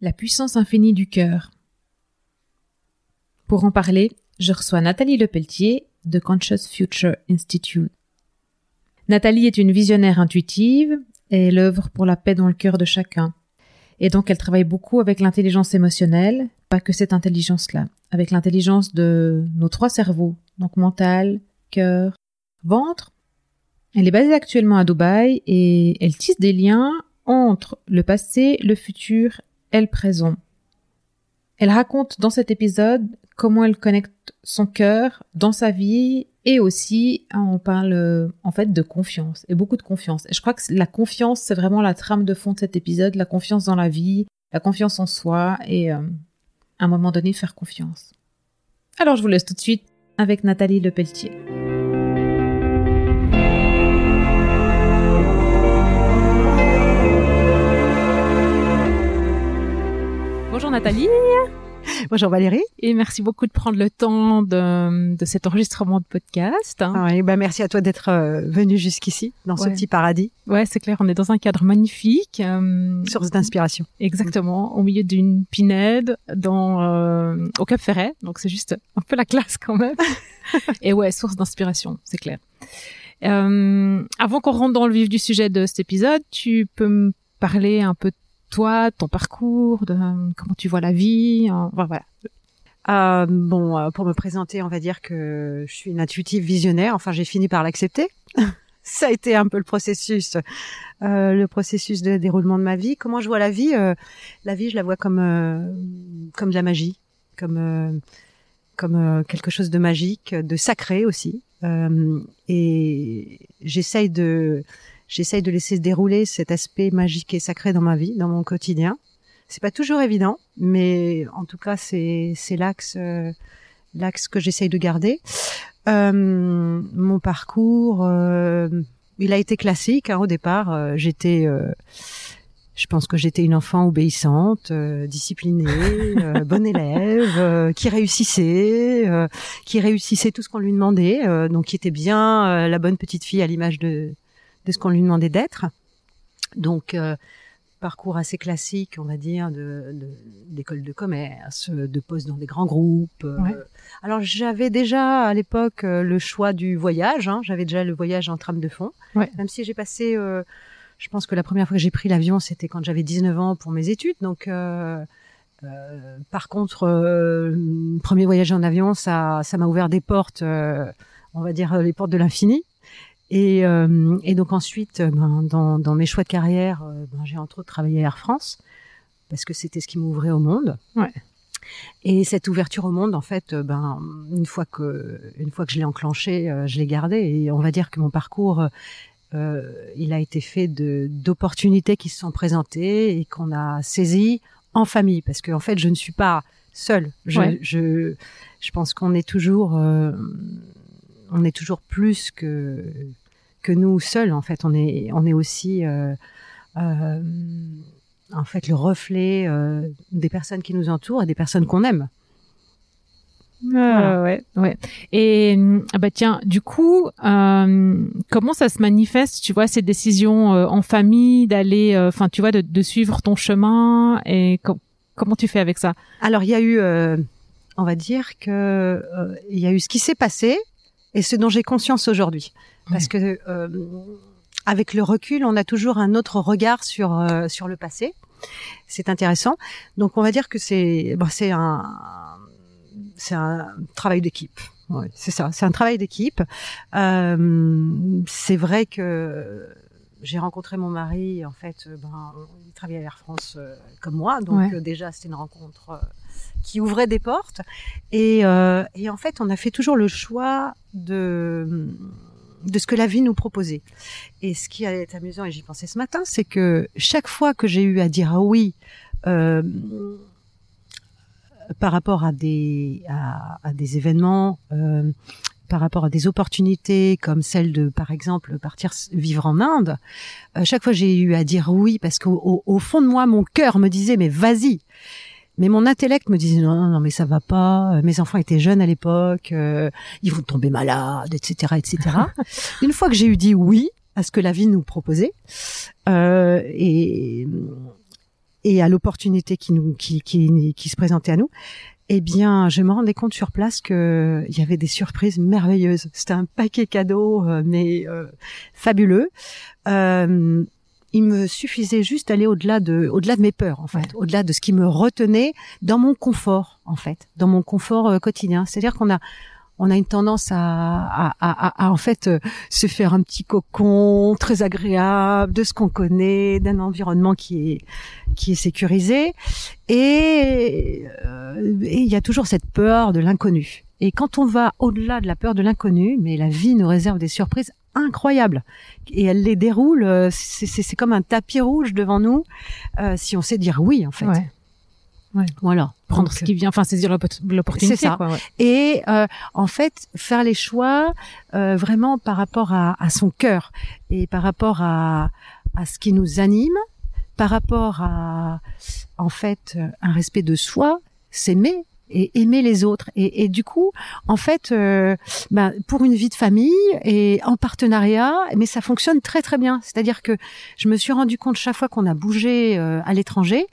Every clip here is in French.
La puissance infinie du cœur. Pour en parler, je reçois Nathalie Lepelletier de Conscious Future Institute. Nathalie est une visionnaire intuitive et elle œuvre pour la paix dans le cœur de chacun. Et donc elle travaille beaucoup avec l'intelligence émotionnelle, pas que cette intelligence-là, avec l'intelligence de nos trois cerveaux, donc mental, cœur, ventre. Elle est basée actuellement à Dubaï et elle tisse des liens entre le passé, le futur et le présent. Elle raconte dans cet épisode comment elle connecte son cœur dans sa vie et aussi on parle en fait de confiance et beaucoup de confiance. Et je crois que la confiance c'est vraiment la trame de fond de cet épisode, la confiance dans la vie, la confiance en soi et euh, à un moment donné faire confiance. Alors je vous laisse tout de suite avec Nathalie Lepelletier. Bonjour Nathalie. Bonjour Valérie. Et merci beaucoup de prendre le temps de, de cet enregistrement de podcast. Ah bah merci à toi d'être euh, venu jusqu'ici, dans ce petit paradis. Ouais, c'est clair, on est dans un cadre magnifique. Euh, Source d'inspiration. Exactement, au milieu d'une pinède, dans euh, au Cap Ferret, donc c'est juste un peu la classe quand même. Et ouais, source d'inspiration, c'est clair. Euh, avant qu'on rentre dans le vif du sujet de cet épisode, tu peux me parler un peu de toi, ton parcours, de comment tu vois la vie. voilà. Euh, bon, euh, pour me présenter, on va dire que je suis une intuitive visionnaire. Enfin, j'ai fini par l'accepter. Ça a été un peu le processus, euh, le processus de déroulement de ma vie. Comment je vois la vie euh, La vie, je la vois comme euh, comme de la magie, comme comme quelque chose de magique, de sacré aussi. et j'essaye de j'essaye de laisser se dérouler cet aspect magique et sacré dans ma vie, dans mon quotidien. C'est pas toujours évident, mais en tout cas, c'est c'est l'axe euh, l'axe que j'essaye de garder. Euh, mon parcours, euh, il a été classique. Hein, au départ, euh, j'étais je pense que j'étais une enfant obéissante, disciplinée, bonne élève, qui réussissait, qui réussissait tout ce qu'on lui demandait, donc qui était bien la bonne petite fille à l'image de de ce qu'on lui demandait d'être. Donc, euh, parcours assez classique, on va dire, de d'école de, commerce, de poste dans des grands groupes. Euh. Alors, j'avais déjà à l'époque euh, le choix du voyage. Hein. J'avais déjà le voyage en trame de fond. Même si j'ai passé, je pense que la première fois que j'ai pris l'avion, c'était quand j'avais 19 ans pour mes études. Donc, par contre, premier voyage en avion, ça, ça m'a ouvert des portes, on va dire les portes de l'infini. Et, euh, et, donc ensuite, euh, ben, dans, dans, mes choix de carrière, euh, ben, j'ai entre autres travaillé à Air France parce que c'était ce qui m'ouvrait au monde. Ouais. Et cette ouverture au monde, en fait, ben une fois que une fois que je l'ai enclenché, je l'ai gardé. Et on va dire que mon parcours, euh, il a été fait de d'opportunités qui se sont présentées et qu'on a saisies en famille, parce qu'en en fait, je ne suis pas seule. Je je, je pense qu'on est toujours on est toujours plus que que nous seuls en fait. On est on est aussi euh, euh, en fait le reflet euh, des personnes qui nous entourent et des personnes qu'on aime. Ah, ouais, ouais. Et ah bah tiens, du coup, comment ça se manifeste, tu vois, ces décisions en famille, d'aller, enfin, tu vois, de, suivre ton chemin et comment tu fais avec ça? Alors, il y a eu, on va dire que il y a eu ce qui s'est passé et ce dont j'ai conscience aujourd'hui. Parce que euh, avec le recul, on a toujours un autre regard sur euh, sur le passé. C'est intéressant. Donc on va dire que c'est bon, c'est un c'est un travail d'équipe. Ouais, c'est ça, c'est un travail d'équipe. Euh, c'est vrai que j'ai rencontré mon mari, en fait, euh, ben, il travaillait à Air France euh, comme moi, donc euh, déjà c'était une rencontre qui ouvrait des portes. Et, et, en fait, on a fait toujours le choix de de ce que la vie nous proposait. Et ce qui est amusant, et j'y pensais ce matin, c'est que chaque fois que j'ai eu à dire ah oui par rapport à des à, à des événements par rapport à des opportunités comme celle de, par exemple, partir vivre en Inde, euh, chaque fois j'ai eu à dire oui parce qu'au au, fond de moi, mon cœur me disait mais vas-y. Mais mon intellect me disait non, non, non, mais ça va pas. Euh, mes enfants étaient jeunes à l'époque, euh, ils vont tomber malades, etc., etc. Une fois que j'ai eu dit oui à ce que la vie nous proposait, et et à l'opportunité qui nous qui, qui, qui se présentait à nous, eh bien, je me rendais compte sur place que il y avait des surprises merveilleuses. C'était un paquet cadeau, euh, mais euh, fabuleux. Euh, il me suffisait juste d'aller au-delà de, au-delà de mes peurs, en fait, au-delà de ce qui me retenait dans mon confort, en fait, dans mon confort quotidien. C'est-à-dire qu'on a, on a une tendance à, à, à, en fait euh, se faire un petit cocon très agréable de ce qu'on connaît, d'un environnement qui est qui est sécurisé, et euh, il y a toujours cette peur de l'inconnu. Et quand on va au-delà de la peur de l'inconnu, mais la vie nous réserve des surprises incroyables et elle les déroule. Euh, c'est comme un tapis rouge devant nous si on sait dire oui en fait. Ouais. Voilà. Prendre ce qui vient, enfin saisir l'opportunité. C'est ça. Quoi, ouais. Et euh, en fait, faire les choix euh, vraiment par rapport à, à son cœur et par rapport à, à ce qui nous anime, par rapport à en fait un respect de soi, s'aimer et aimer les autres. Et, et du coup, en fait, euh, ben, pour une vie de famille et en partenariat, mais ça fonctionne très très bien. C'est-à-dire que je me suis rendu compte chaque fois qu'on a bougé euh, à l'étranger,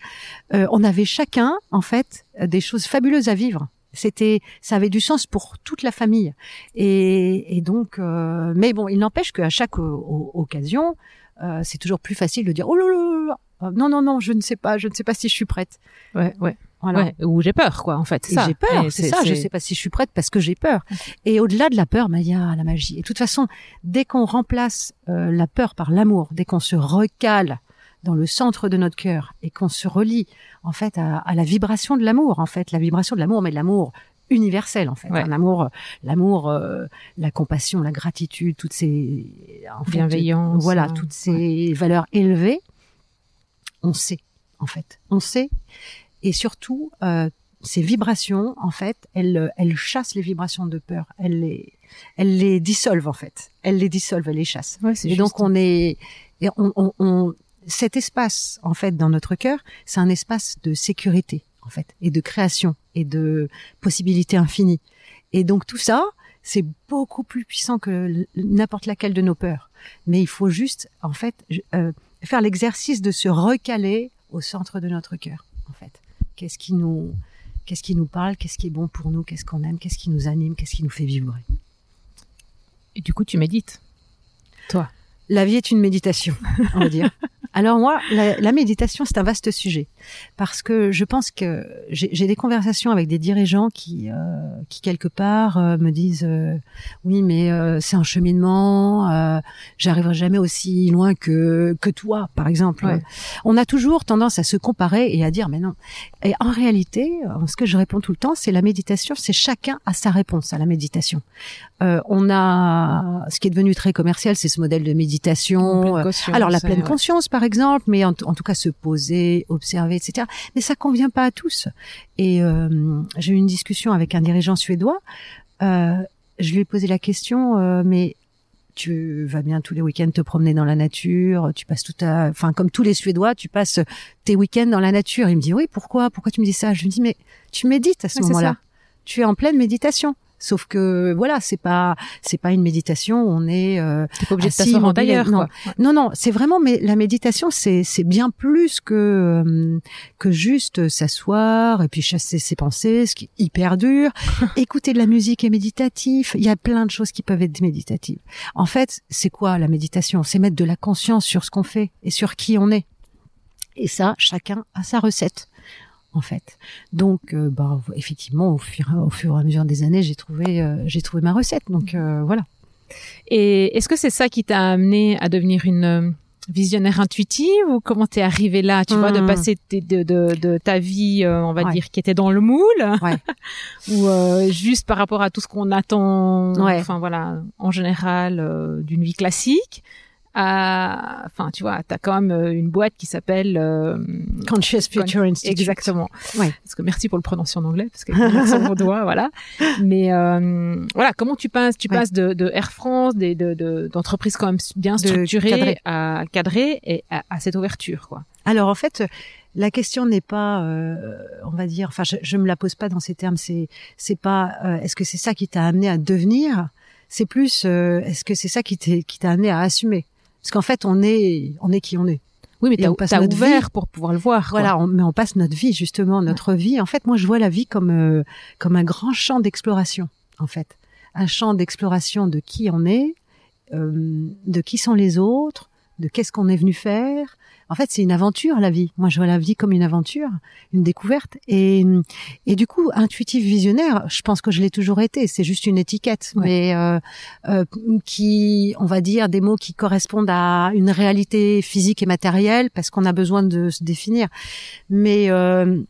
euh, on avait chacun en fait des choses fabuleuses à vivre. C'était, ça avait du sens pour toute la famille. Et, et donc, euh, mais bon, il n'empêche qu'à chaque occasion, euh, c'est toujours plus facile de dire oh là là, là non non non, je ne sais pas, je ne sais pas si je suis prête. Ouais ouais. Voilà. Ouais, ou j'ai peur, quoi, en fait. J'ai peur, c'est ça. Je sais pas si je suis prête parce que j'ai peur. Et au-delà de la peur, il y a la magie. Et de toute façon, dès qu'on remplace euh, la peur par l'amour, dès qu'on se recale dans le centre de notre cœur et qu'on se relie, en fait, à, à la vibration de l'amour, en fait, la vibration de l'amour, mais de l'amour universel en fait Ouais. un amour l'amour euh, la compassion la gratitude toutes ces en fait, Bienveillance, voilà euh, toutes ces valeurs élevées on sait en fait on sait et surtout euh, ces vibrations en fait elles elles chassent les vibrations de peur. Elles les elles les dissolvent en fait. Elles les dissolvent elles les chassent. Ouais, et donc on est et on, on, on- cet espace en fait dans notre cœur c'est un espace de sécurité en fait et de création et de possibilités infinies. Et donc tout ça c'est beaucoup plus puissant que n'importe laquelle de nos peurs. Mais il faut juste en fait euh, faire l'exercice de se recaler au centre de notre cœur en fait qu'est-ce qui nous qu'est-ce qui nous parle? Qu'est-ce qui est bon pour nous? Qu'est-ce qu'on aime? Qu'est-ce qui nous anime? Qu'est-ce qui nous fait vibrer? Et du coup, tu médites. Toi. La vie est une méditation, on va dire. Alors moi, la, la méditation, c'est un vaste sujet parce que je pense que j'ai des conversations avec des dirigeants qui, euh, qui quelque part euh, me disent euh, oui, mais euh, c'est un cheminement, euh, j'arriverai jamais aussi loin que que toi, par exemple. Ouais. On a toujours tendance à se comparer et à dire mais non. Et en réalité, ce que je réponds tout le temps, c'est la méditation, c'est chacun a sa réponse à la méditation. Euh, on a ce qui est devenu très commercial, c'est ce modèle de méditation. Euh, alors la pleine ouais. conscience, par exemple, mais en, en tout cas se poser, observer, etc. Mais ça convient pas à tous. Et euh, j'ai eu une discussion avec un dirigeant suédois. Euh, je lui ai posé la question, euh, mais tu vas bien tous les week-ends te promener dans la nature, tu passes tout à, enfin comme tous les Suédois, tu passes tes week-ends dans la nature. Il me dit oui, pourquoi, pourquoi tu me dis ça? Je lui dis mais tu médites à ce Ouais, moment-là. Tu es en pleine méditation. Sauf que voilà, c'est pas c'est pas une méditation. où On est euh, pas obligé de assis, t'asseoir en mobile, tailleur, non. quoi. Ouais. non, non, c'est vraiment, mais la méditation, c'est c'est bien plus que euh, que juste s'asseoir et puis chasser ses pensées, ce qui est hyper dur. Écouter de la musique est méditatif. Il y a plein de choses qui peuvent être méditatives. En fait, c'est quoi la méditation? C'est mettre de la conscience sur ce qu'on fait et sur qui on est. Et ça, chacun a sa recette. En fait, donc, euh, bah, effectivement, au fur, au fur et à mesure des années, j'ai trouvé, euh, j'ai trouvé ma recette. Donc euh, voilà. Et est-ce que c'est ça qui t'a amené à devenir une visionnaire intuitive ou comment t'es arrivé là, tu vois, de Hmm. passer de, de, de ta vie, on va Ouais. dire, qui était dans le moule, Ouais. ou juste par rapport à tout ce qu'on attend, Ouais. enfin voilà, en général, d'une vie classique. À- Enfin, tu vois, t'as quand même euh, une boîte qui s'appelle euh, Conscious Future Institute. Exactement. Ouais. Parce que merci pour le prononcer en anglais, parce que l'accent vaudois, voilà. Mais euh, voilà, comment tu passes Tu Ouais. passes de, de Air France, des de- de- d'entreprises quand même bien structurées à cadrer et à, à cette ouverture, quoi. Alors en fait, la question n'est pas, euh, on va dire, enfin, je, je me la pose pas dans ces termes. C'est, c'est pas, euh, est-ce que c'est ça qui t'a amené à devenir? C'est plus, euh, est-ce que c'est ça qui t'a amené à assumer? Parce qu'en fait, on est, on est qui on est. Oui, mais t'as ouvert vie. pour pouvoir le voir. Voilà, on, mais on passe notre vie justement, notre vie. En fait, moi, je vois la vie comme euh, comme un grand champ d'exploration. En fait, un champ d'exploration de qui on est, euh, de qui sont les autres, de qu'est-ce qu'on est venu faire. En fait, c'est une aventure la vie. Moi, je vois la vie comme une aventure, une découverte. Et et du coup, intuitif visionnaire, je pense que je l'ai toujours été. C'est juste une étiquette, Ouais. mais euh, euh, qui, on va dire, des mots qui correspondent à une réalité physique et matérielle, parce qu'on a besoin de se définir. Mais euh,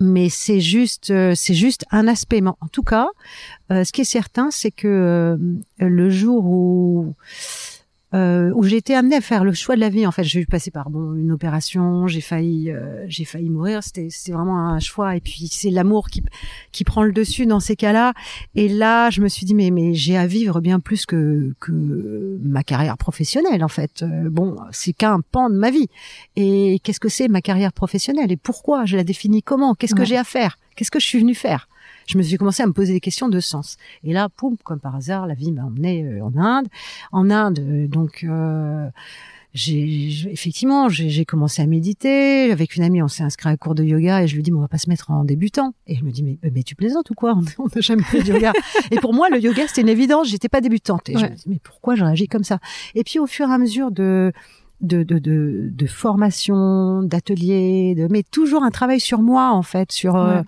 mais c'est juste euh, c'est juste un aspect. Mais en tout cas, euh, ce qui est certain, c'est que euh, le jour où euh, où j'ai été amenée à faire le choix de la vie. En fait, j'ai eu passé par bon une opération, j'ai failli euh, j'ai failli mourir. C'était c'était vraiment un choix. Et puis c'est l'amour qui qui prend le dessus dans ces cas-là. Et là, je me suis dit mais mais j'ai à vivre bien plus que que ma carrière professionnelle. En fait, Euh, bon, c'est qu'un pan de ma vie. Et qu'est-ce que c'est ma carrière professionnelle? Et pourquoi? Je la définis comment? Qu'est-ce que j'ai à faire? Qu'est-ce que je suis venue faire? Je me suis commencé à me poser des questions de sens. Et là, poum, comme par hasard, la vie m'a emmené euh, en Inde. En Inde, euh, donc. Euh, j'ai effectivement j'ai commencé à méditer avec une amie on s'est inscrit à un cours de yoga et je lui dis mais on va pas se mettre en débutant et elle me dit mais mais tu plaisantes ou quoi? On n'a jamais fait de yoga et pour moi le yoga c'était une évidence j'étais pas débutante et je me dis mais pourquoi j'ai réagi comme ça? Et puis au fur et à mesure de de, de, de, de formation, d'atelier, de, mais toujours un travail sur moi en fait, sur euh, Ouais. euh,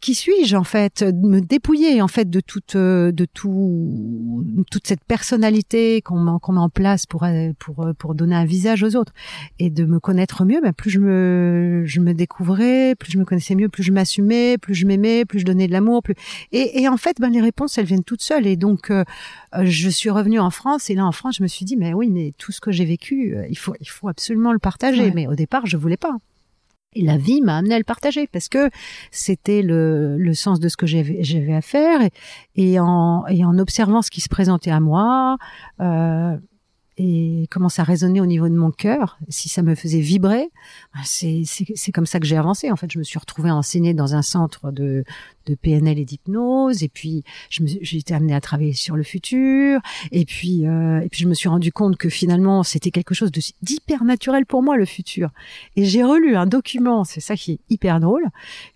qui suis-je en fait, de me dépouiller en fait de toute euh, de tout toute cette personnalité qu'on met, qu'on met en place pour euh, pour euh, pour donner un visage aux autres et de me connaître mieux. Ben plus je me je me découvrais, plus je me connaissais mieux, plus je m'assumais, plus je m'aimais, plus je donnais de l'amour, plus et, et en fait ben les réponses elles viennent toutes seules et donc euh, euh, je suis revenue en France et là en France je me suis dit mais oui mais tout ce que j'ai vécu euh, il faut il faut absolument le partager Ouais. mais au départ je voulais pas et la vie m'a amené à le partager parce que c'était le, le sens de ce que j'avais à faire. Et, et en et en observant ce qui se présentait à moi euh, et comment ça résonnait au niveau de mon cœur, si ça me faisait vibrer, bah, c'est comme ça que j'ai avancé. En fait, je me suis retrouvée enseignée dans un centre de de PNL et d'hypnose, et puis j'ai été amenée à travailler sur le futur, et puis euh, et puis je me suis rendu compte que finalement c'était quelque chose d'hyper naturel pour moi le futur. Et j'ai relu un document, c'est ça qui est hyper drôle,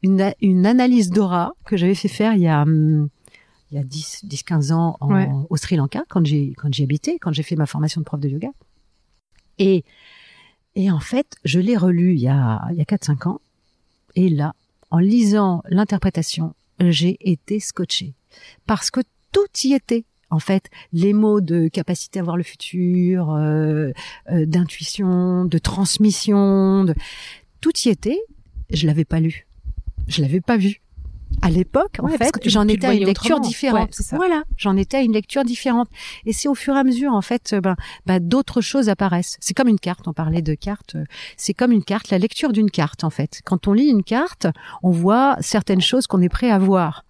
une une analyse d'aura que j'avais fait faire il y a hum, il y a 10 10 15 ans en, Ouais. au Sri Lanka quand j'ai quand j'y habitais, quand j'ai fait ma formation de prof de yoga. Et et en fait, je l'ai relu il y a il y a 4 5 ans et là, en lisant l'interprétation, j'ai été scotchée parce que tout y était. En fait, les mots de capacité à voir le futur, euh, euh, d'intuition, de transmission, de... tout y était. Je l'avais pas lu, je l'avais pas vu. À l'époque, en Ouais, fait, j'en étais à une lecture autrement. différente. Ouais, voilà, j'en étais à une lecture différente. Et c'est au fur et à mesure, en fait, euh, ben, ben, d'autres choses apparaissent. C'est comme une carte. On parlait de carte. euh, C'est comme une carte, la lecture d'une carte, en fait. Quand on lit une carte, on voit certaines choses qu'on est prêt à voir.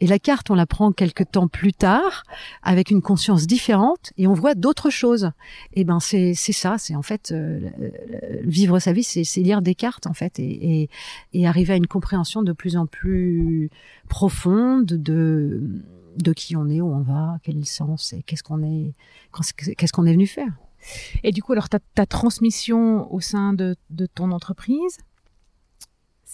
Et la carte, on la prend quelques temps plus tard, avec une conscience différente, et on voit d'autres choses. Et ben c'est c'est ça, c'est en fait euh, vivre sa vie, c'est lire des cartes en fait, et, et et arriver à une compréhension de plus en plus profonde de de qui on est, où on va, quel sens, et qu'est-ce qu'on est, qu'est-ce qu'on est venu faire. Et du coup, alors ta, ta transmission au sein de, de ton entreprise,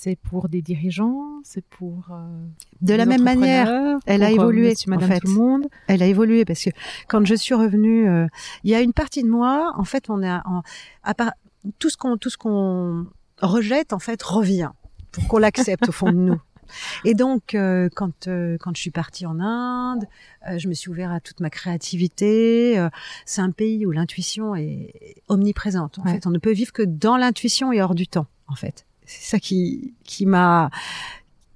c'est pour des dirigeants, c'est pour euh, De la même manière, elle a euh, évolué, monsieur, en fait. tout le monde. elle a évolué parce que quand je suis revenue, euh, il y a une partie de moi, en fait, on a en, à part tout ce qu'on tout ce qu'on rejette, en fait, revient pour qu'on l'accepte au fond de nous. Et donc, euh, quand euh, quand je suis partie en Inde, euh, je me suis ouvert à toute ma créativité. euh, c'est un pays où l'intuition est omniprésente. En Ouais. fait, on ne peut vivre que dans l'intuition et hors du temps. En fait, c'est ça qui qui m'a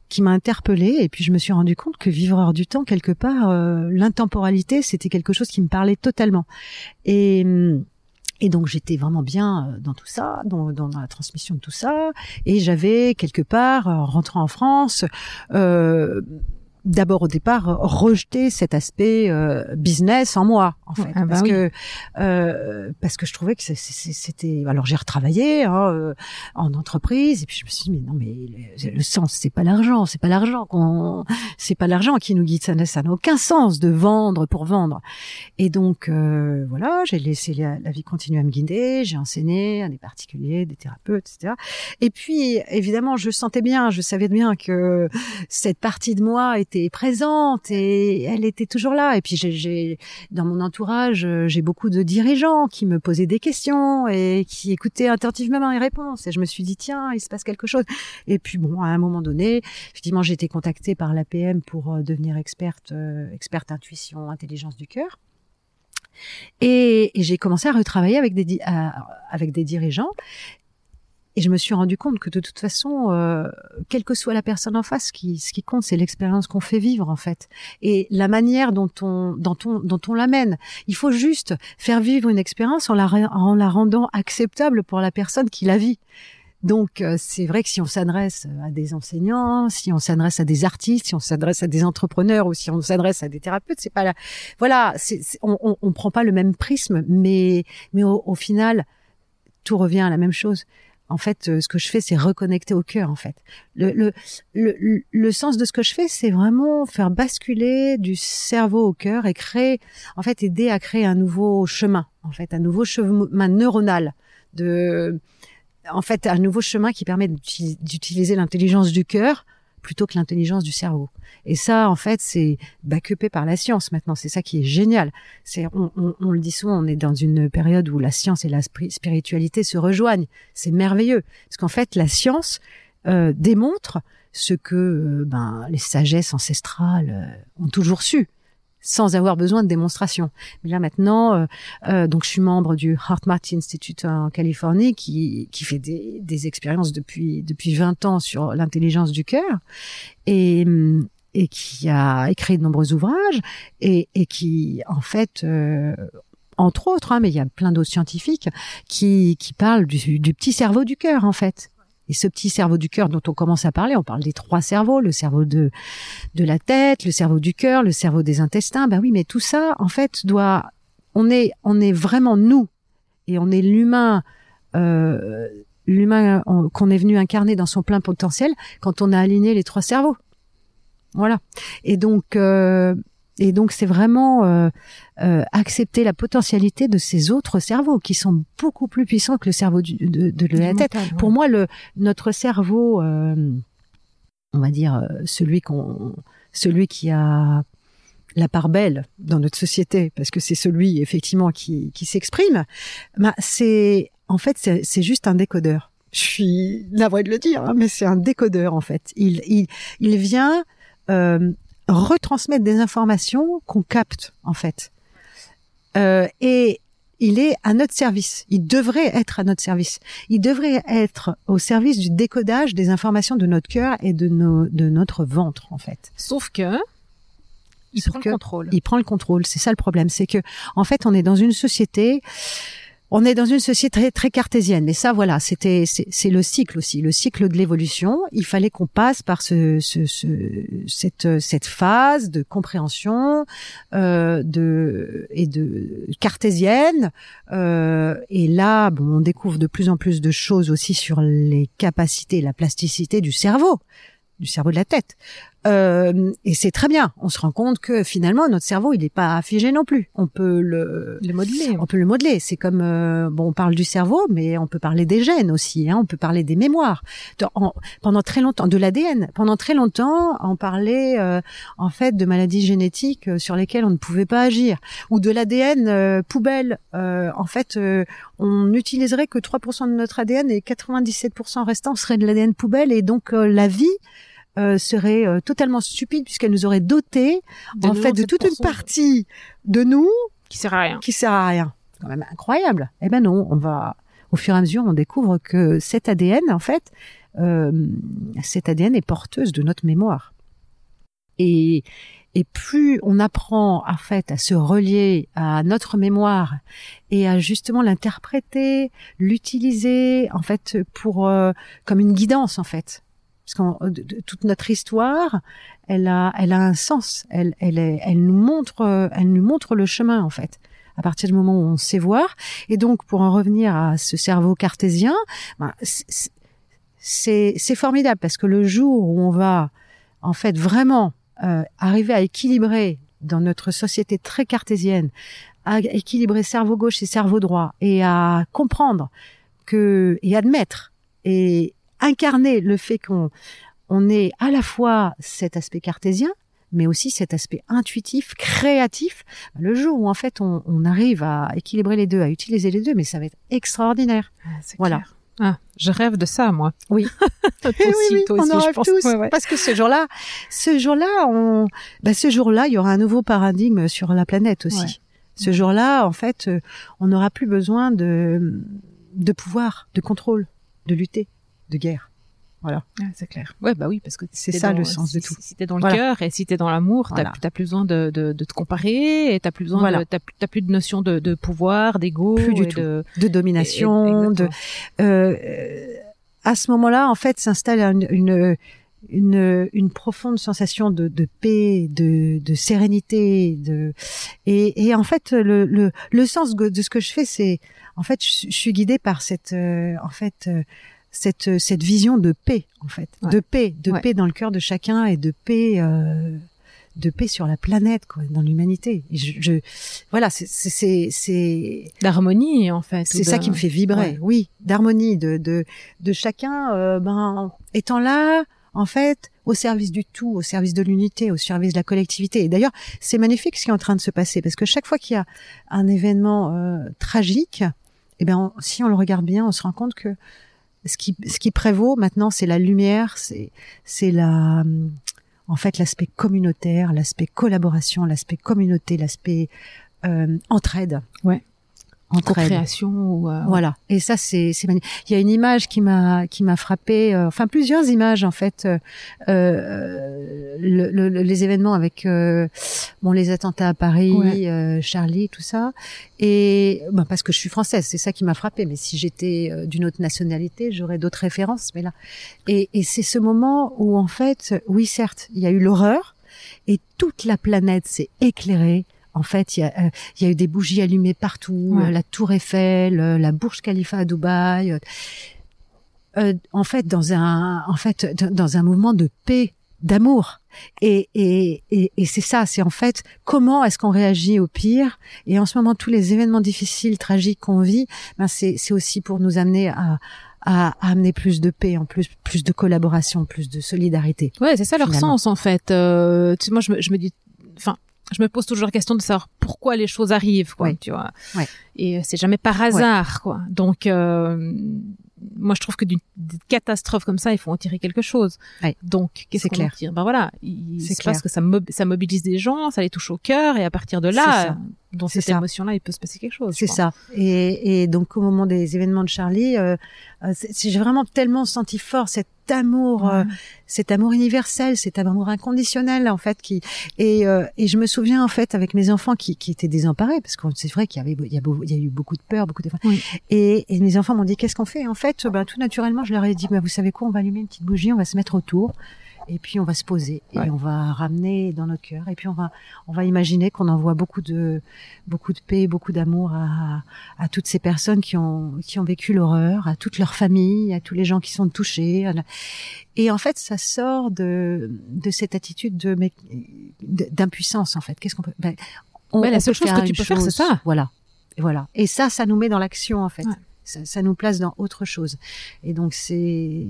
qui m'a interpellée. Et puis je me suis rendu compte que vivre hors du temps quelque part euh, l'intemporalité c'était quelque chose qui me parlait totalement. Et hum, et donc j'étais vraiment bien euh, dans tout ça, dans, dans la transmission de tout ça, et j'avais quelque part, euh, en rentrant en France, d'abord au départ rejeté cet aspect euh, business en moi en fait. Ah bah parce oui. que euh, parce que je trouvais que c'était alors j'ai retravaillé hein, euh, en entreprise et puis je me suis dit mais non mais le, le sens c'est pas l'argent c'est pas l'argent qu'on c'est pas l'argent qui nous guide ça n'a ça n'a aucun sens de vendre pour vendre. Et donc euh, voilà j'ai laissé la, la vie continuer à me guider j'ai enseigné à des particuliers des thérapeutes etc et puis évidemment je sentais bien je savais bien que cette partie de moi était présente et elle était toujours là. Et puis j'ai, dans mon entourage, euh, j'ai beaucoup de dirigeants qui me posaient des questions et qui écoutaient attentivement mes réponses. Et je me suis dit tiens, il se passe quelque chose. Et puis bon, à un moment donné, effectivement, j'ai été contactée par l'APM pour euh, devenir experte, euh, experte intuition, intelligence du cœur. Et, j'ai commencé à retravailler avec des, avec des dirigeants. Et je me suis rendu compte que de toute façon, euh, quelle que soit la personne en face, ce qui, ce qui compte, c'est l'expérience qu'on fait vivre en fait, et la manière dont on, dont on, dont on l'amène. Il faut juste faire vivre une expérience en la, en la rendant acceptable pour la personne qui la vit. Donc euh, c'est vrai que si on s'adresse à des enseignants, si on s'adresse à des artistes, si on s'adresse à des entrepreneurs ou si on s'adresse à des thérapeutes, c'est pas la, voilà, c'est- on, on, on prend pas le même prisme, mais mais au, au final tout revient à la même chose. En fait, euh, ce que je fais, c'est reconnecter au cœur. En fait, le, le, le, le sens de ce que je fais, c'est vraiment faire basculer du cerveau au cœur et créer, en fait, aider à créer un nouveau chemin, en fait, un nouveau chemin neuronal de, en fait, un nouveau chemin qui permet d'uti- d'utiliser l'intelligence du cœur plutôt que l'intelligence du cerveau. Et ça, en fait, c'est backupé par la science maintenant. C'est ça qui est génial. C'est, on, on, on le dit souvent, on est dans une période où la science et la spiritualité se rejoignent. C'est merveilleux. Parce qu'en fait, la science euh, démontre ce que euh, ben, les sagesses ancestrales euh, ont toujours su, sans avoir besoin de démonstration. Mais là maintenant, euh, euh, donc je suis membre du HeartMath Institute en Californie, qui, qui fait des, des expériences depuis depuis 20 ans sur l'intelligence du cœur, et et qui a écrit de nombreux ouvrages et, et qui en fait euh, entre autres, hein, mais il y a plein d'autres scientifiques qui, qui parlent du, du petit cerveau du cœur, en fait. Et ce petit cerveau du cœur dont on commence à parler, on parle des trois cerveaux, le cerveau de, de la tête, le cerveau du cœur, le cerveau des intestins. Ben oui, mais tout ça, en fait, doit, on est, on est vraiment nous. Et on est l'humain, euh, l'humain on- qu'on est venu incarner dans son plein potentiel quand on a aligné les trois cerveaux. Voilà. Et donc, euh, et donc c'est vraiment euh, euh, accepter la potentialité de ces autres cerveaux qui sont beaucoup plus puissants que le cerveau du- de, de, la tête. mental, ouais. Pour moi, le notre cerveau, euh, on va dire euh, celui qu'on, celui qui a la part belle dans notre société, parce que c'est celui effectivement qui, qui s'exprime. Bah, c'est en fait c'est c'est juste un décodeur. Je suis navrée de le dire, hein, mais c'est un décodeur en fait. Il il il vient euh, retransmettre des informations qu'on capte en fait. Euh, et il est à notre service. Il devrait être à notre service. Il devrait être au service du décodage des informations de notre cœur et de, nos, de notre ventre, en fait. Sauf que il Sauf prend que le contrôle. Il prend le contrôle. C'est ça le problème. C'est que, en fait, on est dans une société. On est dans une société très, très cartésienne, mais ça, voilà, c'était, c'est le cycle aussi, le cycle de l'évolution. Il fallait qu'on passe par ce, cette, cette phase de compréhension euh, de et de cartésienne. Euh, et là, bon, on découvre de plus en plus de choses aussi sur les capacités, la plasticité du cerveau, du cerveau de la tête. Euh, et c'est très bien. On se rend compte que finalement notre cerveau il n'est pas figé non plus. On peut le Le modeler. on peut le modeler. C'est comme euh, bon, on parle du cerveau, mais on peut parler des gènes aussi. Hein, on peut parler des mémoires. En- pendant très longtemps, de l'ADN. Pendant très longtemps, on parlait euh, en fait de maladies génétiques euh, sur lesquelles on ne pouvait pas agir, ou de l'ADN poubelle. Euh, en fait, on n'utiliserait que 3% de notre ADN et 97% restant serait de l'ADN poubelle, et donc la vie euh, serait euh, totalement stupide puisqu'elle nous aurait doté en fait de toute une 97% partie de nous qui sert à rien. qui sert à rien. C'est quand même incroyable. Eh ben non, on va au fur et à mesure, on découvre que cet ADN, en fait, euh, cet ADN est porteuse de notre mémoire. Et et plus on apprend en fait à se relier à notre mémoire et à justement l'interpréter, l'utiliser en fait pour euh, comme une guidance en fait. Parce que toute notre histoire, elle a, elle a un sens. Elle, elle, est, elle nous montre, elle nous montre le chemin en fait. À partir du moment où on sait voir. Et donc, pour en revenir à ce cerveau cartésien, ben, c'est, c'est formidable parce que le jour où on va, en fait, vraiment euh, arriver à équilibrer dans notre société très cartésienne, à équilibrer cerveau gauche et cerveau droit, et à comprendre que et admettre et incarner le fait qu'on on est à la fois cet aspect cartésien, mais aussi cet aspect intuitif, créatif. Le jour où en fait on, on arrive à équilibrer les deux, à utiliser les deux, mais ça va être extraordinaire. Ah, voilà. Ah, je rêve de ça, moi. Oui. toi aussi, oui, toi aussi, on en rêve pense. tous. Ouais, ouais. Parce que ce jour-là, ce jour-là, on, bah, ce jour-là, il y aura un nouveau paradigme sur la planète aussi. Ouais. Ce jour-là, en fait, euh, on n'aura plus besoin de, de pouvoir, de contrôle, de lutter, de guerre. Voilà. Ah, c'est clair. Ouais, bah oui, parce que C'est ça, dans- le sens si, de tout. Si, si t'es dans le Voilà. cœur et si t'es dans l'amour, Voilà. t'as plus, besoin de, de, de te comparer et t'as plus besoin Voilà. de, t'as, plus- de notion de, de pouvoir, d'ego. Plus du et tout. De, de domination, et- de euh, euh, à ce moment-là, en fait, s'installe une, une une, une profonde sensation de, de paix, de, de sérénité, de et, et en fait le, le, le sens de ce que je fais, c'est en fait je, je suis guidée par cette euh, en fait euh, cette cette vision de paix en fait, Ouais. de paix, de Ouais. paix dans le cœur de chacun et de paix euh, de paix sur la planète quoi, dans l'humanité. Je, je voilà, c'est c'est d'harmonie, en fait. c'est ça qui me fait vibrer, Ouais. oui, d'harmonie, de, de, de chacun, euh, ben, étant là, en fait, au service du tout, au service de l'unité, au service de la collectivité. Et d'ailleurs, c'est magnifique ce qui est en train de se passer, parce que chaque fois qu'il y a un événement euh, tragique, eh ben, on- si on le regarde bien, on se rend compte que ce qui, prévaut maintenant, c'est la lumière, c'est, la, hum, en fait, l'aspect communautaire, l'aspect collaboration, l'aspect communauté, l'aspect euh, entraide. Ouais. Entraide. Co-création ou. euh, Voilà. Et ça, c'est c'est magnifique. Il y a une image qui m'a qui m'a frappé. euh, enfin, plusieurs images en fait. euh, euh, le- le- le- les événements avec euh, bon les attentats à Paris, Ouais. euh, Charlie, tout ça. Et ben, parce que je suis française, c'est ça qui m'a frappé. Mais si j'étais d'une autre nationalité, j'aurais d'autres références. Mais là, et, et c'est ce moment où en fait, oui, certes, il y a eu l'horreur et toute la planète s'est éclairée. En fait, il y a, euh, il y a eu des bougies allumées partout, Ouais. euh, la Tour Eiffel, euh, la Burj Khalifa à Dubaï. euh, en fait, dans un, en fait, dans- un mouvement de paix, d'amour. Et, et, et, et c'est ça, c'est en fait comment est-ce qu'on réagit au pire? Et en ce moment, tous les événements difficiles, tragiques qu'on vit, ben c'est, c'est aussi pour nous amener à, à, à amener plus de paix, en plus, plus de collaboration, plus de solidarité. Ouais, c'est ça leur Finalement. sens en fait. Euh, tu sais, moi, je me, je me dis, enfin, je me pose toujours la question de savoir pourquoi les choses arrivent, quoi. Ouais. Tu vois. Ouais. Et euh, c'est jamais par hasard, quoi. Donc, euh, moi, je trouve que d'une catastrophe comme ça, il faut en tirer quelque chose. Ouais. Donc, qu'est-ce qu'on tire? Ben voilà, il C'est clair. que ça, ça mobilise des gens, ça les touche au cœur, et à partir de là, dans cette émotion-là, il peut se passer quelque chose. C'est ça. Et, et donc au moment des événements de Charlie, euh, euh, j'ai vraiment tellement senti fort cet amour, euh, cet amour universel, cet amour inconditionnel en fait. Qui et, euh, et je me souviens en fait avec mes enfants qui, qui étaient désemparés parce que c'est vrai qu'il y avait il y, a, beau- il y a eu beaucoup de peur, beaucoup de Oui. et, et mes enfants m'ont dit qu'est-ce qu'on fait En fait, ben, tout naturellement, je leur ai dit vous savez quoi, on va allumer une petite bougie, on va se mettre autour. Et puis on va se poser et Ouais. on va ramener dans notre cœur et puis on va on va imaginer qu'on envoie beaucoup de beaucoup de paix, beaucoup d'amour à, à toutes ces personnes qui ont qui ont vécu l'horreur, à toute leur famille, à tous les gens qui sont touchés. la- Et en fait, ça sort de de cette attitude de d'impuissance en fait. Qu'est-ce qu'on peut ben, on, Ouais, la on seule peut chose faire que tu peux faire, c'est chose. ça. Voilà. Et voilà. Et ça, ça nous met dans l'action en fait. Ouais. Ça, ça nous place dans autre chose. Et donc c'est,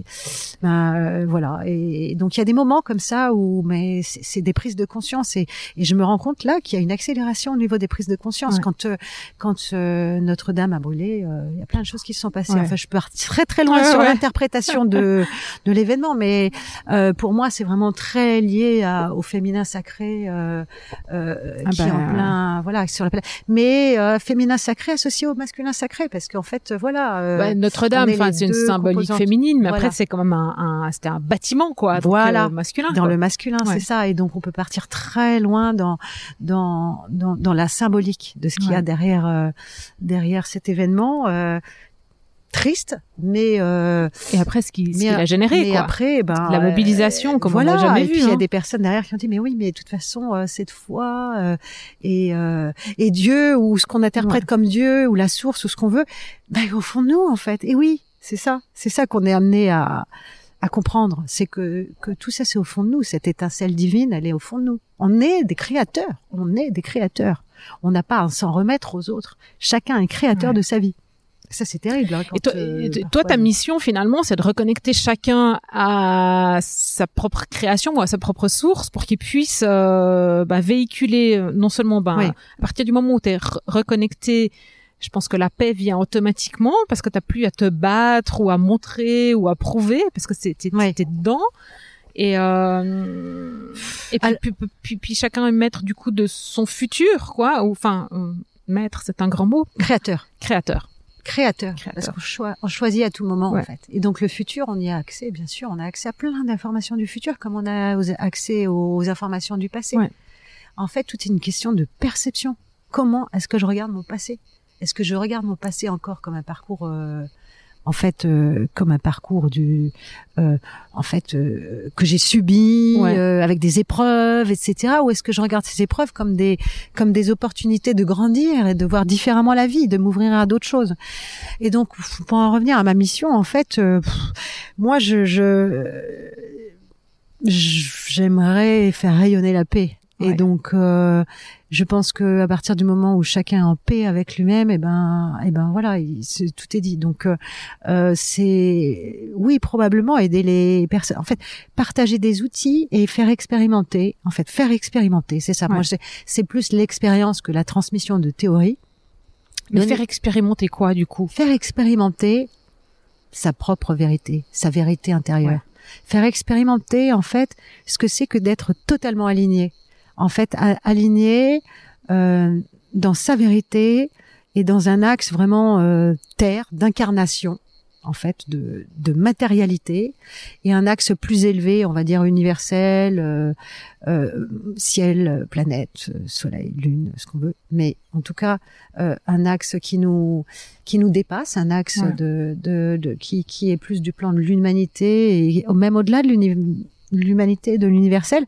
ben, euh, voilà. Et, donc il y a des moments comme ça où, mais c'est des prises de conscience et, et je me rends compte là qu'il y a une accélération au niveau des prises de conscience Ouais. quand euh, quand euh, Notre-Dame a brûlé. euh, Il y a plein de choses qui se sont passées. Ouais. Enfin, je peux partir très très loin Ouais, sur l'interprétation de de l'événement, mais euh, pour moi c'est vraiment très lié à, au féminin sacré euh, euh, Ah qui est en ben. plein voilà sur la. Mais euh, féminin sacré associé au masculin sacré parce qu'en fait voilà. euh, Bah, Notre-Dame, enfin, c'est une symbolique féminine, mais Voilà. après, c'est quand même un, un c'était un bâtiment, quoi. Donc, Voilà. euh, masculin. dans quoi. le masculin, Ouais. c'est ça. Et donc on peut partir très loin dans dans dans, dans la symbolique de ce qu'il y a Ouais. derrière euh, derrière cet événement. Euh, triste, mais euh, et après ce qui, ce qui a généré mais quoi. après, ben la mobilisation, comme voilà, on n'a jamais et vu. puis il y a hein. des personnes derrière qui ont dit mais oui, mais de toute façon euh, cette foi euh, et euh, et Dieu ou ce qu'on interprète Ouais. comme Dieu ou la source ou ce qu'on veut, ben au fond de nous en fait. Et oui, c'est ça, c'est ça qu'on est amené à à comprendre, c'est que que tout ça c'est au fond de nous, cette étincelle divine, elle est au fond de nous. On est des créateurs, on est des créateurs. On n'a pas à s'en remettre aux autres. Chacun est créateur Ouais. de sa vie. Ça c'est terrible. Hein, quand, Et toi, euh, et toi, ta mission finalement, c'est de reconnecter chacun à sa propre création ou à sa propre source pour qu'il puisse euh, bah, véhiculer euh, non seulement Oui. à partir du moment où tu es reconnecté, je pense que la paix vient automatiquement parce que tu plus à te battre ou à montrer ou à prouver parce que t'es Ouais. t'es dedans. Et, euh, et puis, puis, puis- chacun est maître du coup de son futur, quoi. Ou enfin, euh, maître, c'est un grand mot. créateur. Créateur. Créateur, Créateur. parce qu'on choi- on choisit à tout moment Ouais. en fait. Et donc le futur, on y a accès, bien sûr, on a accès à plein d'informations du futur, comme on a aux- accès aux informations du passé. Ouais. En fait, tout est une question de perception. Comment est-ce que je regarde mon passé? Est-ce que je regarde mon passé encore comme un parcours, euh, en fait, euh, comme un parcours du, euh, en fait, euh, que j'ai subi Ouais. euh, avec des épreuves, etc. Ou est-ce que je regarde ces épreuves comme des, comme des opportunités de grandir et de voir différemment la vie, de m'ouvrir à d'autres choses? Et donc, pour en revenir à ma mission, en fait, euh, pff, moi, je, je, je- j'aimerais faire rayonner la paix. Et Ouais. donc, euh, je pense que à partir du moment où chacun est en paix avec lui-même, et ben, et ben voilà, il- tout est dit. Donc, euh, euh, c'est oui probablement aider les personnes. En fait, partager des outils et faire expérimenter. En fait, faire expérimenter, c'est ça. Ouais. Moi, c'est plus l'expérience que la transmission de théorie. Mais faire expérimenter quoi du coup? Faire expérimenter sa propre vérité, sa vérité intérieure. Ouais. Faire expérimenter en fait ce que c'est que d'être totalement aligné. En fait, aligné euh, dans sa vérité et dans un axe vraiment euh, terre, d'incarnation en fait, de, de matérialité et un axe plus élevé, on va dire universel, euh, euh, ciel, planète, soleil, lune, ce qu'on veut. Mais en tout cas, euh, un axe qui nous qui nous dépasse, un axe Ouais. de, de, de qui qui est plus du plan de l'humanité et même au-delà de l'uni- l'humanité, de l'universel,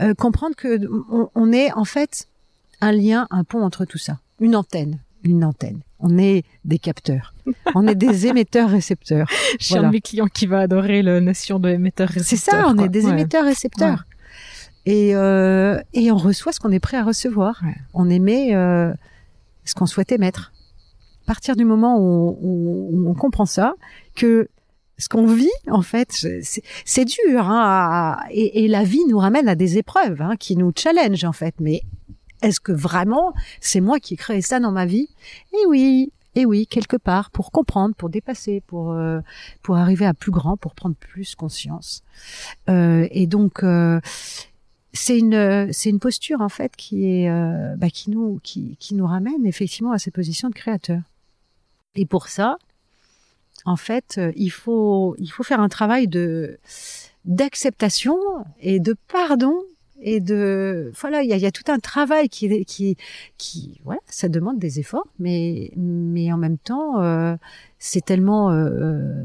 euh, comprendre que on, on est en fait un lien, un pont entre tout ça, une antenne, une antenne. On est des capteurs, on est des émetteurs-récepteurs. J'ai Voilà. un de mes clients qui va adorer la notion de émetteur C'est ça, on est des émetteurs-récepteurs. Et, euh, et on reçoit ce qu'on est prêt à recevoir. Ouais. On émet euh, ce qu'on souhaite émettre. À partir du moment où, où- où on comprend ça, que ce qu'on vit, en fait, c'est dur. Hein, et la vie nous ramène à des épreuves hein, qui nous challenge, en fait. Mais est-ce que vraiment c'est moi qui ai créé ça dans ma vie? Eh oui, eh oui, quelque part, pour comprendre, pour dépasser, pour euh, pour arriver à plus grand, pour prendre plus conscience. Euh, et donc euh, c'est une c'est une posture en fait qui est euh, bah, qui nous qui qui nous ramène effectivement à ces positions de créateur. Et pour ça, en fait, euh, il faut il faut faire un travail de d'acceptation et de pardon et de voilà il y a, y a tout un travail qui qui qui voilà ça demande des efforts mais mais en même temps euh, c'est tellement euh,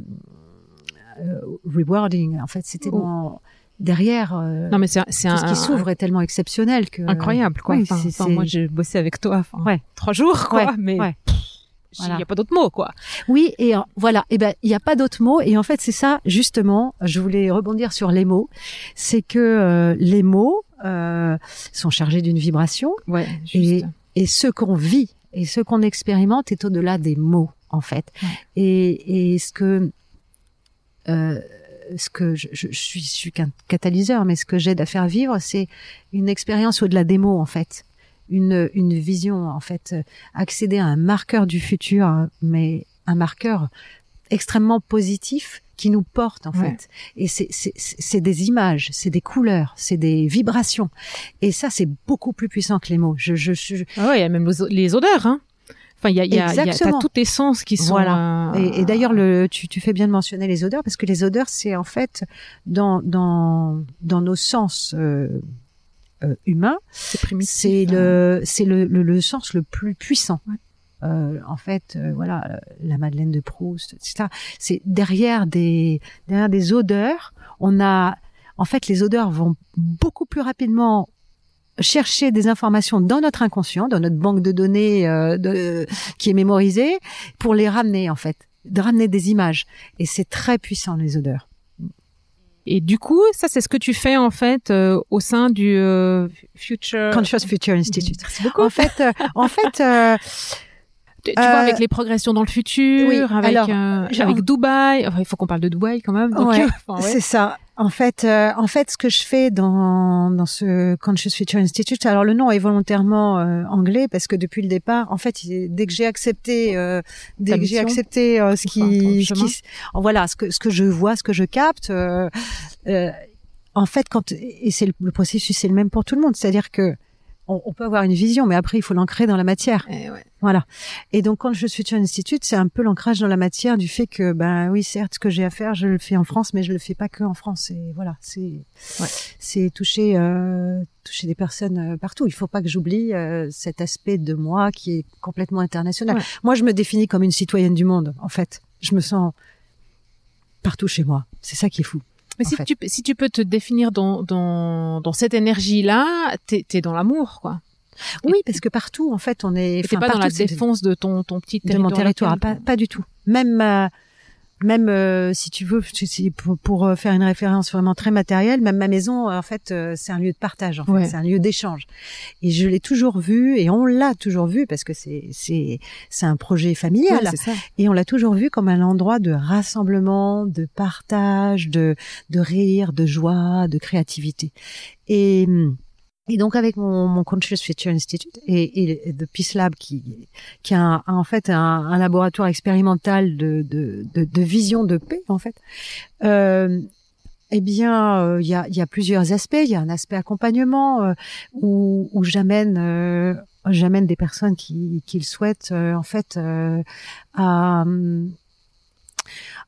euh, rewarding en fait c'est tellement derrière euh, Non mais c'est c'est tout un ce qui s'ouvre est tellement exceptionnel que incroyable quoi. Oui, Enfin, c'est- enfin, moi j'ai bossé avec toi enfin, Ouais. trois jours quoi, Ouais, mais ouais. Il Voilà. y a pas d'autre mot quoi. Oui, et euh, voilà, et ben il n'y a pas d'autre mot et en fait c'est ça justement, je voulais rebondir sur les mots, c'est que euh, les mots euh, sont chargés d'une vibration Ouais, Et- et ce qu'on vit et ce qu'on expérimente est au-delà des mots en fait. Ouais. Et, et ce que euh, ce que je, je, je suis, je suis qu'un catalyseur, mais ce que j'aide à faire vivre, c'est une expérience au-delà des mots en fait, une une vision en fait, accéder à un marqueur du futur, hein, mais un marqueur extrêmement positif qui nous porte en Ouais. fait. Et c'est c'est c'est des images, c'est des couleurs, c'est des vibrations. Et ça c'est beaucoup plus puissant que les mots. Je je, je Ah ouais, il y a même les les odeurs hein. Enfin il y a il y a, il y a Exactement. t'as tous tes sens qui sont Voilà. euh, Et, et d'ailleurs, le, tu, tu fais bien de mentionner les odeurs parce que les odeurs, c'est en fait dans dans dans nos sens euh, euh, humains, c'est hein. le c'est le, le le sens le plus puissant. Ouais. euh, en fait, euh, voilà, la Madeleine de Proust, etc. C'est derrière des derrière des odeurs, on a, en fait, les odeurs vont beaucoup plus rapidement chercher des informations dans notre inconscient, dans notre banque de données euh, de, qui est mémorisée, pour les ramener en fait, de ramener des images. Et c'est très puissant les odeurs. Et du coup, ça, c'est ce que tu fais en fait euh, au sein du euh, Future Conscious Future Institute. Merci beaucoup. En fait, euh, en fait, euh, tu, vois avec les progressions dans le futur, oui, avec alors, euh, genre- avec Dubaï. Enfin, il faut qu'on parle de Dubaï quand même. Donc, Ouais, euh, enfin, ouais. c'est ça. En fait, euh, en fait, ce que je fais dans dans ce Conscious Future Institute, alors le nom est volontairement euh, anglais parce que depuis le départ, en fait, dès que j'ai accepté, euh, dès Ta que j'ai accepté euh, ce qui, ce qui, voilà, ce que ce que je vois, ce que je capte, euh, euh, en fait, quand et c'est le, le processus, c'est le même pour tout le monde, c'est-à-dire que on, on peut avoir une vision, mais après, il faut l'ancrer dans la matière. Eh ouais. Voilà. Et donc, quand je suis sur Institute, c'est un peu l'ancrage dans la matière du fait que, ben oui, certes, ce que j'ai à faire, je le fais en France, mais je le fais pas que en France. Et voilà, c'est Ouais. c'est toucher euh, toucher des personnes euh, partout. Il faut pas que j'oublie euh, cet aspect de moi qui est complètement international. Ouais. Moi, je me définis comme une citoyenne du monde. En fait, je me sens partout chez moi. C'est ça qui est fou. Mais si fait. tu si tu peux te définir dans dans dans cette énergie là, t'es t'es dans l'amour quoi. Oui, parce que partout, en fait, on est. T'es pas dans la défense de ton ton petit de mon territoire, pas du tout. Même euh, même euh, si tu veux, pour, pour euh, faire une référence vraiment très matérielle, même ma maison, euh, en fait, euh, c'est un lieu de partage, en fait, Ouais. c'est un lieu d'échange. Et je l'ai toujours vu, et on l'a toujours vu parce que c'est c'est c'est un projet familial, Ouais, ça. et on l'a toujours vu comme un endroit de rassemblement, de partage, de de rire, de joie, de créativité. Et hum, et donc avec mon, mon Conscious Future Institute et, et The Peace Lab qui qui a, en fait un, un laboratoire expérimental de, de, de, de vision de paix en fait. Euh, eh bien, euh, il y, a, y a plusieurs aspects. Il y a un aspect accompagnement euh, où, où j'amène euh, j'amène des personnes qui, qui le souhaitent en fait à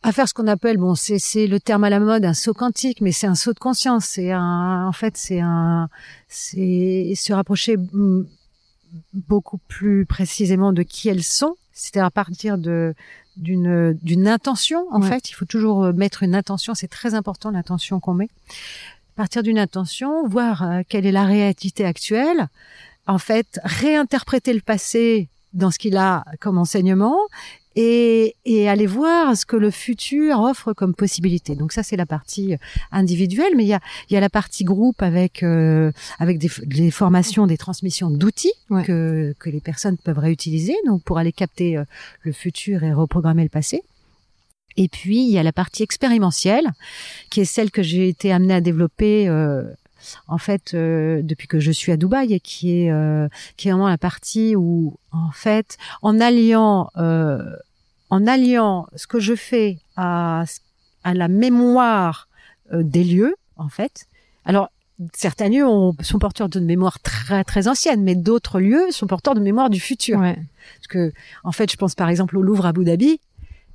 à faire ce qu'on appelle bon c'est c'est le terme à la mode un saut quantique mais c'est un saut de conscience. C'est un en fait c'est un c'est se rapprocher beaucoup plus précisément de qui elles sont. C'est à partir de d'une d'une intention en Ouais. fait. Il faut toujours mettre une intention. C'est très important l'intention qu'on met. À partir d'une intention voir euh, quelle est la réalité actuelle. En fait réinterpréter le passé dans ce qu'il a comme enseignement et, et aller voir ce que le futur offre comme possibilité. Donc ça c'est la partie individuelle, mais il y a, il y a la partie groupe avec euh, avec des, des formations, des transmissions d'outils Ouais. que que les personnes peuvent réutiliser donc pour aller capter euh, le futur et reprogrammer le passé. Et puis il y a la partie expérimentielle qui est celle que j'ai été amenée à développer. euh, en fait, euh, depuis que je suis à Dubaï, et qui est euh, qui est vraiment la partie où, en fait, en alliant euh, en alliant ce que je fais à à la mémoire euh, des lieux, en fait. Alors certains lieux ont, sont porteurs d'une mémoire très très ancienne, mais d'autres lieux sont porteurs de mémoire du futur. Ouais. Parce que, en fait, je pense par exemple au Louvre à Abu Dhabi.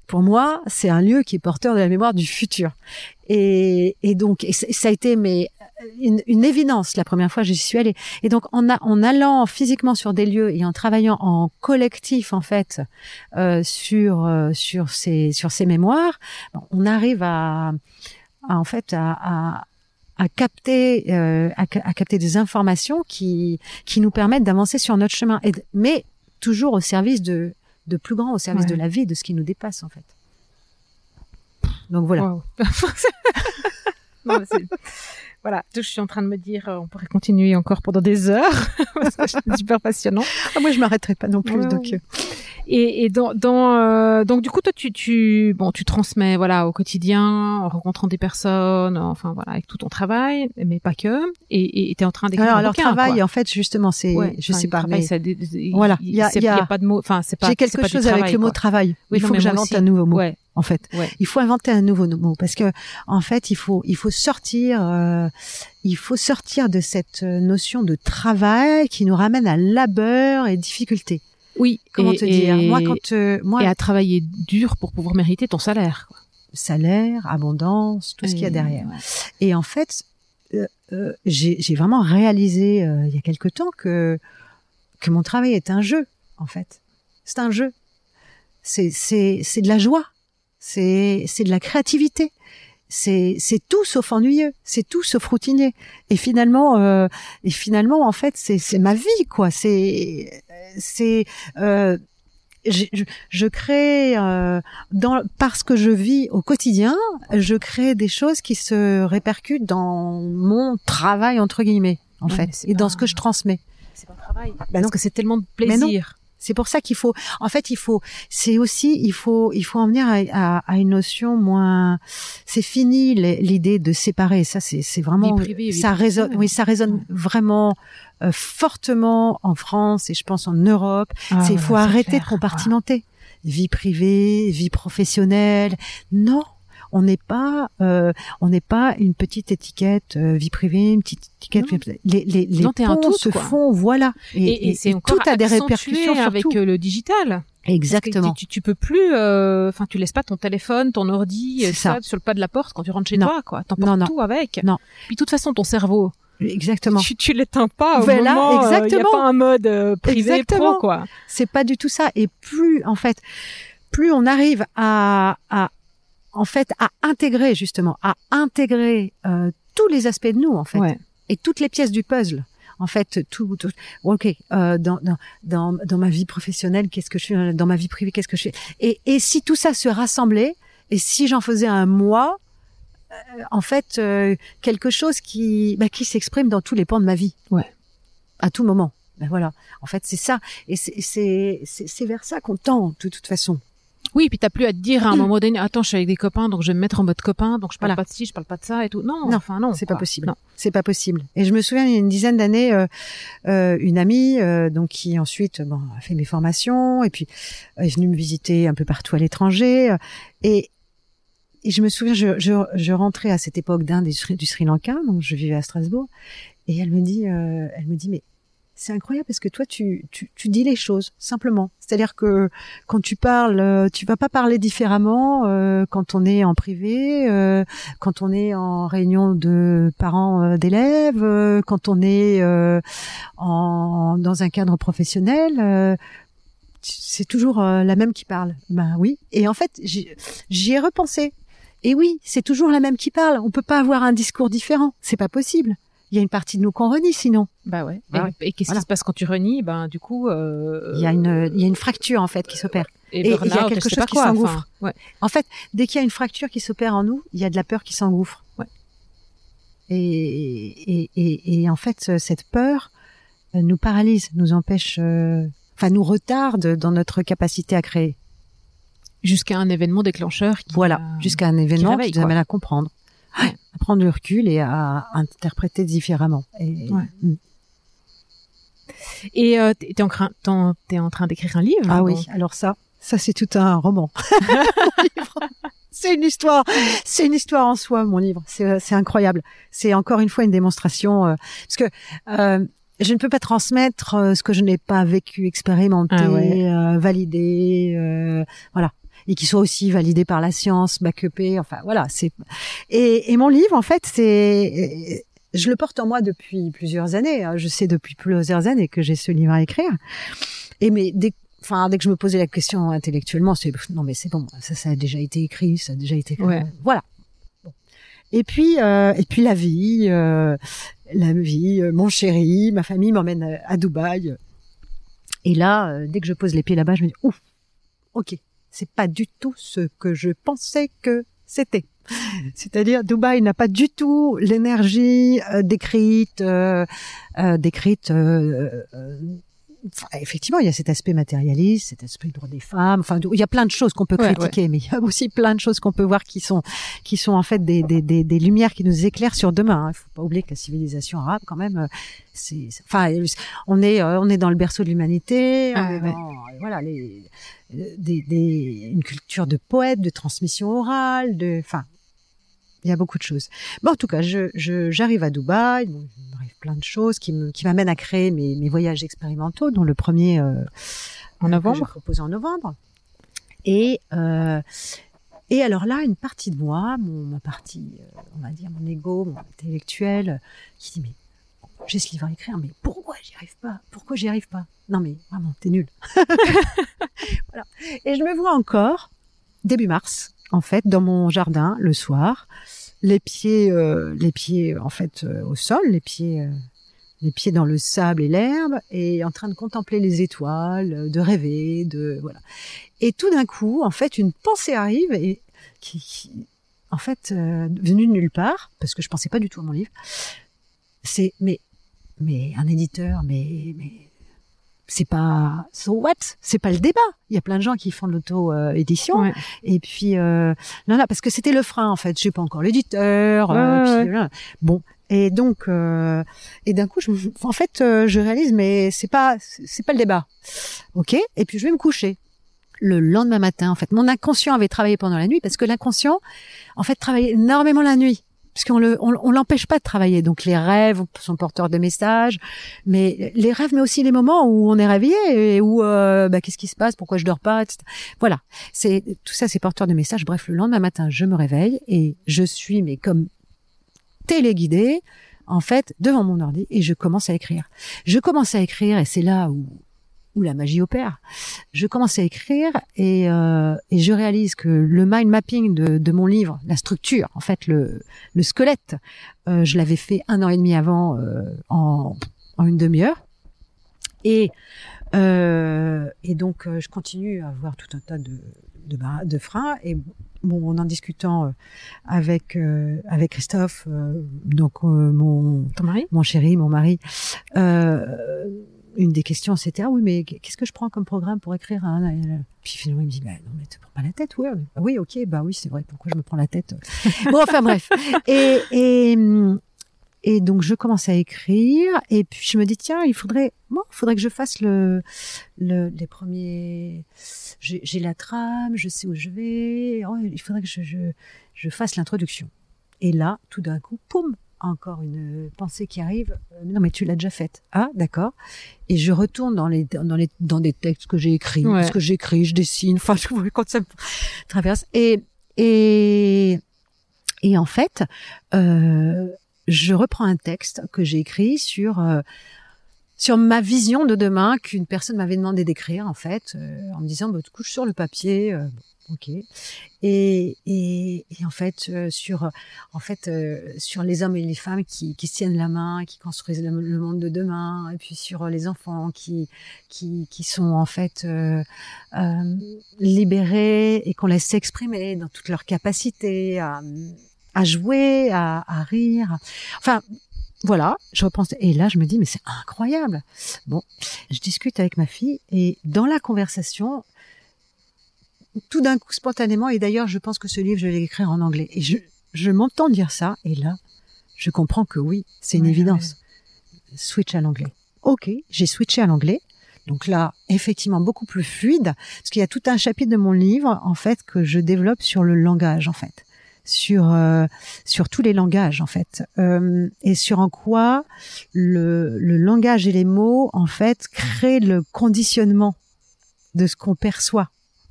Pour moi, c'est un lieu qui est porteur de la mémoire du futur. Et, et donc, et ça a été mais une, une évidence la première fois j'y suis allée. Et donc, en, a- en allant physiquement sur des lieux et en travaillant en collectif en fait euh, sur euh, sur ces sur ces mémoires, on arrive à, à, en fait à, à à capter euh, à, à capter des informations qui qui nous permettent d'avancer sur notre chemin et mais toujours au service de de plus grand au service Ouais. de la vie de ce qui nous dépasse en fait donc voilà. Non, c'est- voilà, je suis en train de me dire, euh, on pourrait continuer encore pendant des heures parce que c'est super passionnant. Ah, moi je m'arrêterai pas non plus Ouais, donc ouais. euh, Et, et dans, dans euh, donc du coup toi tu tu bon tu transmets voilà au quotidien en rencontrant des personnes enfin voilà avec tout ton travail mais pas que et et t'es en train d'écrire alors un bouquin, travail quoi. en fait justement c'est Ouais, je sais pas travail, mais ça Voilà, il y y a- pas de mots enfin c'est pas j'ai quelque pas chose avec le mot quoi. travail Oui, il faut que j'invente un nouveau mot ouais en fait ouais il faut inventer un nouveau mot parce que en fait il faut il faut sortir euh, il faut sortir de cette notion de travail qui nous ramène à labeur et difficulté oui comment et- te dire? Et- moi quand euh, moi et à travailler dur pour pouvoir mériter ton salaire quoi. salaire abondance tout ce qu'il y a derrière ouais. et en fait euh, euh, j'ai j'ai vraiment réalisé euh, il y a quelque temps que que mon travail est un jeu en fait c'est un jeu. C'est c'est c'est de la joie. C'est c'est de la créativité. C'est c'est tout sauf ennuyeux. C'est tout sauf routinier. Et finalement euh, et finalement en fait c'est c'est ma vie quoi. C'est c'est euh, je, je, je crée euh, dans parce que je vis au quotidien, je crée des choses qui se répercutent dans mon travail entre guillemets en fait et dans ce que je transmets. C'est pas un travail. Bah Parce non. que c'est tellement de plaisir. C'est pour ça qu'il faut, en fait, il faut, c'est aussi, il faut, il faut en venir à, à, à une notion moins. C'est fini l'idée de séparer. Ça, c'est, c'est vraiment, Vie privée ça résonne. Oui, ça résonne Ouais. vraiment euh, fortement en France et je pense en Europe. Ah, c'est, il faut arrêter clair. de compartimenter. Vie privée, vie professionnelle. Non. On n'est pas, euh, on n'est pas une petite étiquette euh, vie privée, une petite étiquette. Non. Les, les, les Non, un ponts tout, se quoi. font, voilà. Et, et c'est et encore tout a des répercussions avec tout. euh, le digital. Exactement. Tu, tu, peux plus, euh, enfin, tu laisses pas ton téléphone, ton ordi, C'est euh, ça. sur le pas de la porte quand tu rentres chez Non. toi, quoi. T'emportes tout avec. Non. Puis de toute façon, ton cerveau, Exactement. tu, tu l'éteins pas au Voilà, moment. Il y a exactement. pas un mode euh, privé Exactement. pro, quoi. C'est pas du tout ça. Et plus, en fait, plus on arrive à, à en fait, à intégrer justement, à intégrer euh, tous les aspects de nous, en fait, Ouais. et toutes les pièces du puzzle. En fait, tout, tout ok, euh, dans, dans, dans, dans ma vie professionnelle, qu'est-ce que je fais? Dans ma vie privée, qu'est-ce que je fais? Et, et si tout ça se rassemblait, et si j'en faisais un moi, euh, en fait, euh, quelque chose qui, bah, qui s'exprime dans tous les pans de ma vie. Ouais. À tout moment. Ben voilà. En fait, c'est ça. Et c'est, c'est, c'est, c'est vers ça qu'on tend, de toute façon. Oui, puis t'as plus à te dire à un moment donné, attends, je suis avec des copains, donc je vais me mettre en mode copain, donc je parle Voilà. pas de ci, je parle pas de ça et tout. Non, Non, enfin non. C'est pas possible. Non. C'est pas possible. Et je me souviens, il y a une dizaine d'années, euh, euh, une amie, euh, donc qui ensuite bon, a fait mes formations et puis est venue me visiter un peu partout à l'étranger. et, et je me souviens, je, je, je rentrais à cette époque d'Inde et du Sri, Lanka, donc je vivais à Strasbourg. Et elle me dit, elle me dit, mais c'est incroyable parce que toi, tu, tu, tu dis les choses simplement. C'est-à-dire que quand tu parles, euh, tu vas pas parler différemment euh, quand on est en privé, euh, quand on est en réunion de parents euh, d'élèves, euh, quand on est euh, en, dans un cadre professionnel. c'est toujours la même qui parle. Ben oui. Et en fait, j'y ai repensé. Et oui, c'est toujours la même qui parle. On peut pas avoir un discours différent. C'est pas possible. Il y a une partie de nous qu'on renie sinon. Bah ouais. Bah et qu'est-ce Voilà. qui se passe quand tu renies? Ben du coup, euh, Il y a une, il y a une fracture en fait qui s'opère. et, et il y a quelque chose qui s'engouffre. enfin, ouais. En fait, dès qu'il y a une fracture qui s'opère en nous, il y a de la peur qui s'engouffre. Ouais. Et, et, et, en fait, euh, cette peur euh, nous paralyse, nous empêche, euh, enfin nous retarde dans notre capacité à créer. Jusqu'à un événement déclencheur. Qui, Voilà, euh, jusqu'à un événement réveille, qui nous amène à comprendre, Ouais. à prendre du recul et à interpréter différemment. Et, Ouais. Mm. Et euh, t'es en, train- t'en- t'es en train d'écrire un livre. Ah oui, donc? alors ça, ça c'est tout un roman. C'est une histoire, c'est une histoire en soi, mon livre. C'est c'est incroyable. C'est encore une fois une démonstration euh, parce que euh, je ne peux pas transmettre euh, ce que je n'ai pas vécu, expérimenté, Ah ouais. euh, validé, euh, voilà, et qui soit aussi validé par la science, backupé. Enfin voilà, c'est et, et mon livre en fait c'est je le porte en moi depuis plusieurs années. hein. Je sais depuis plusieurs années que j'ai ce livre à écrire. Et mais dès, enfin, dès que je me posais la question intellectuellement, c'est non mais c'est bon, ça, ça a déjà été écrit, ça a déjà été. Ouais. Voilà. Bon. Et puis, euh, et puis la vie, euh, la vie, euh, mon chéri, ma famille m'emmène à, à Dubaï. Et là, euh, dès que je pose les pieds là-bas, je me dis ouf, ok, c'est pas du tout ce que je pensais que c'était. C'est-à-dire, Dubaï n'a pas du tout l'énergie euh, décrite, euh, euh, décrite. euh, euh, enfin, effectivement, il y a cet aspect matérialiste, cet aspect droit des femmes. Enfin, il y a plein de choses qu'on peut Ouais, critiquer, mais il y a aussi plein de choses qu'on peut voir qui sont, qui sont en fait des, des, des, des lumières qui nous éclairent sur demain. Il faut pas oublier que la civilisation arabe, quand même, euh, c'est, enfin, on est, on est dans le berceau de l'humanité. Ah, ouais. voilà, les, des, des, une culture de poètes, de transmission orale, de, enfin, il y a beaucoup de choses. Mais en tout cas, je, je, j'arrive à Dubaï, bon, il m'arrive plein de choses qui me, qui m'amènent à créer mes, mes voyages expérimentaux, dont le premier euh, En que novembre je propose en novembre. Et euh, et alors là, une partie de moi, mon, ma partie, euh, on va dire mon ego, mon intellectuel, euh, qui dit mais j'ai ce livre à écrire, mais pourquoi j'y arrive pas? Pourquoi j'y arrive pas? Non mais vraiment, t'es nul. voilà. Et je me vois encore début mars, en fait, dans mon jardin le soir, les pieds, euh, les pieds en fait euh, au sol, les pieds, euh, les pieds dans le sable et l'herbe, et en train de contempler les étoiles, de rêver, de voilà. Et tout d'un coup, en fait, une pensée arrive et qui, qui en fait, venue de nulle part, parce que je pensais pas du tout à mon livre. C'est mais mais un éditeur, mais mais c'est pas so what? C'est pas le débat. Il y a plein de gens qui font de l'auto édition. Et puis euh, non non parce que c'était le frein en fait. J'ai pas encore l'éditeur euh, bon. Et donc euh, et d'un coup je, en fait euh, je réalise mais c'est pas c'est pas le débat. Ok? Et puis je vais me coucher. Le lendemain matin en fait. Mon inconscient avait travaillé pendant la nuit parce que l'inconscient en fait travaillait énormément la nuit puisqu'on le, on, l'empêche pas de travailler. Donc les rêves sont porteurs de messages, mais les rêves, mais aussi les moments où on est réveillé et où euh, bah, qu'est-ce qui se passe, pourquoi je dors pas? Voilà, c'est tout ça, c'est porteur de messages. Bref, le lendemain matin, je me réveille et je suis mais comme téléguidée en fait devant mon ordi et je commence à écrire. Je commence à écrire et c'est là où où la magie opère. Je commence à écrire et, euh, et je réalise que le mind mapping de, de, mon livre, la structure, en fait le, le squelette, euh, je l'avais fait un an et demi avant euh, en, en, une demi-heure. Et, euh, et donc je continue à avoir tout un tas de, de, de freins et bon, en en discutant avec avec Christophe, donc mon Ton mari? mon chéri, mon mari, euh, une des questions, c'était ah oui, mais qu'est-ce que je prends comme programme pour écrire un Puis finalement, il me dit bah non, mais tu prends pas la tête, ouais. Ah oui, ok, bah oui, c'est vrai. Pourquoi je me prends la tête Bon, enfin bref. Et et et donc je commence à écrire et puis je me dis tiens, il faudrait moi, il faudrait que je fasse le, le les premiers. J'ai la trame, je sais où je vais. Oh, il faudrait que je je, je fasse l'introduction. Et là, tout d'un coup, poum, encore une pensée qui arrive. Euh, non, mais tu l'as déjà faite. Ah, d'accord. Et je retourne dans les dans les dans des textes que j'ai écrits, parce que j'écris, je dessine. Enfin, je quand ça me traverse. Et et et en fait, euh, je reprends un texte que j'ai écrit sur euh, sur ma vision de demain qu'une personne m'avait demandé d'écrire en fait, euh, en me disant bah, couche sur le papier. Euh, Ok. Et, et, et, en fait, euh, sur, en fait, euh, sur les hommes et les femmes qui, qui se tiennent la main, qui construisent le, monde de demain, et puis sur les enfants qui, qui, qui sont en fait euh, euh libérés et qu'on laisse s'exprimer dans toutes leurs capacités à, à jouer, à, à rire. Enfin, voilà, je repense et là je me dis mais c'est incroyable. Bon, je discute avec ma fille et dans la conversation, tout d'un coup spontanément. Et d'ailleurs, je pense que ce livre, je vais l'écrire en anglais. Et je, je m'entends dire ça. Et là, je comprends que oui, c'est une évidence. Switch à l'anglais. Ok, j'ai switché à l'anglais. Donc là, effectivement, beaucoup plus fluide, parce qu'il y a tout un chapitre de mon livre, en fait, que je développe sur le langage, en fait, sur euh, sur tous les langages, en fait, euh, et sur en quoi le, le langage et les mots, en fait, créent le conditionnement de ce qu'on perçoit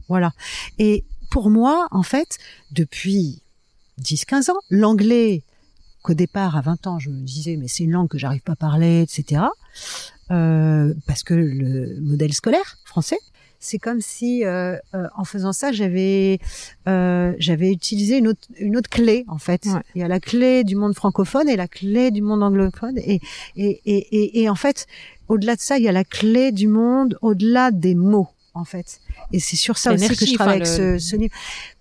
voilà. Et pour moi, en fait, depuis 10-15 ans, l'anglais, qu'au départ, à 20 ans, je me disais, mais c'est une langue que j'arrive pas à parler, etc. Euh, parce que le modèle scolaire français, c'est comme si, euh, euh, en faisant ça, j'avais euh, j'avais utilisé une autre une autre clé en fait. Il y a la clé du monde francophone et la clé du monde anglophone et et et, et, et en fait, au-delà de ça, il y a la clé du monde au-delà des mots en fait. Et c'est sur ça aussi que je travaille avec ce, ce livre.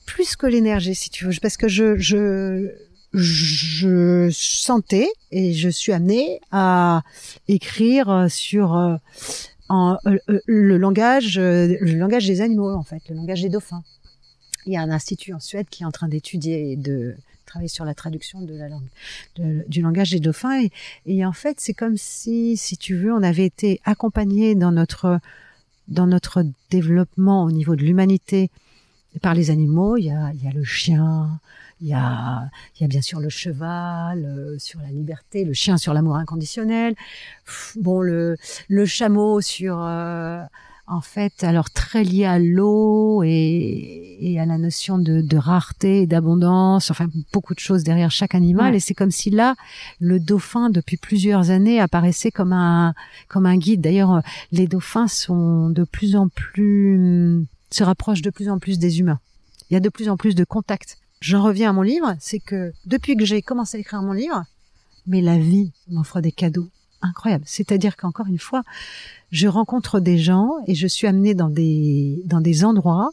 Plus que l'énergie, si tu veux, parce que je, je, je sentais et je suis amenée à écrire sur euh, euh, euh, le langage, le langage des animaux en fait, le langage des dauphins. Il y a un institut en Suède qui est en train d'étudier et de travailler sur la traduction de la langue, du langage des dauphins. Et, et en fait, c'est comme si, si tu veux, on avait été accompagné dans notre dans notre développement au niveau de l'humanité par les animaux, il y a, il y a le chien, il y a, il y a bien sûr le cheval euh, sur la liberté, le chien sur l'amour inconditionnel, bon le, le chameau sur euh, en fait, alors très lié à l'eau et, et, à la notion de, de rareté et d'abondance, enfin beaucoup de choses derrière chaque animal. Et c'est comme si là, le dauphin, depuis plusieurs années, apparaissait comme un comme un guide. D'ailleurs, les dauphins sont de plus en plus se rapprochent de plus en plus des humains. Il y a de plus en plus de contacts. J'en reviens à mon livre, c'est que depuis que j'ai commencé à écrire mon livre, mais la vie m'offre des cadeaux incroyables. C'est-à-dire qu'encore une fois, je rencontre des gens et je suis amenée dans des dans des endroits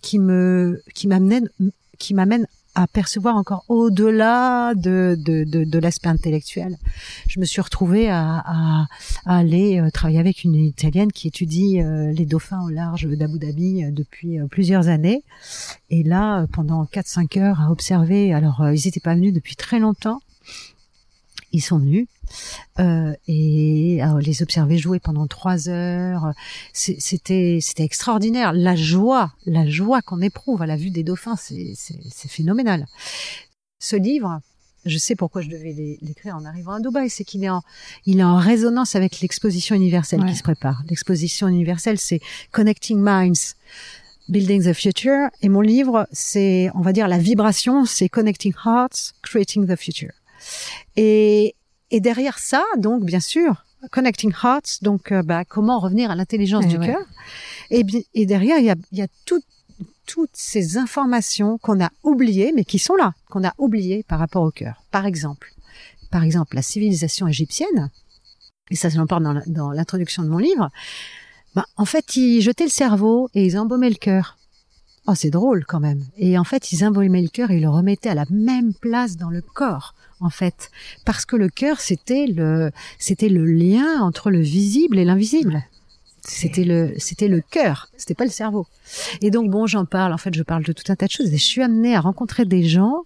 qui me qui m'amènent qui m'amènent à percevoir encore au-delà de, de, de, de l'aspect intellectuel. Je me suis retrouvée à, à, à, aller euh, travailler avec une Italienne qui étudie euh, les dauphins au large d'Abu Dhabi euh, depuis plusieurs années. Et là, pendant 4-5 heures, à observer, alors ils n'étaient pas venus depuis très longtemps, ils sont venus et alors, les observer jouer pendant trois heures. C'était c'était extraordinaire. La joie, la joie qu'on éprouve à la vue des dauphins, c'est phénoménal. Ce livre, je sais pourquoi je devais l'écrire en arrivant à Dubaï, c'est qu'il est en, il est en résonance avec l'exposition universelle qui se prépare. L'exposition universelle, c'est Connecting Minds, Building the Future, et mon livre, c'est, on va dire, la vibration, c'est Connecting Hearts, Creating the Future. Et, et derrière ça, donc bien sûr, Connecting Hearts, donc euh, bah, comment revenir à l'intelligence du cœur. Et, et derrière, il y a, y a tout, toutes ces informations qu'on a oubliées, mais qui sont là, qu'on a oubliées par rapport au cœur. Par exemple, par exemple, la civilisation égyptienne, et ça, j'en parle dans l'introduction de mon livre, bah, en fait, ils jetaient le cerveau et ils embaumaient le cœur. Oh, c'est drôle quand même. Et en fait, ils embaumaient le cœur et ils le remettaient à la même place dans le corps en fait, parce que le cœur c'était le c'était le lien entre le visible et l'invisible. C'était le c'était le cœur, c'était pas le cerveau. Et donc bon, j'en parle. En fait, je parle de tout un tas de choses. Et je suis amenée à rencontrer des gens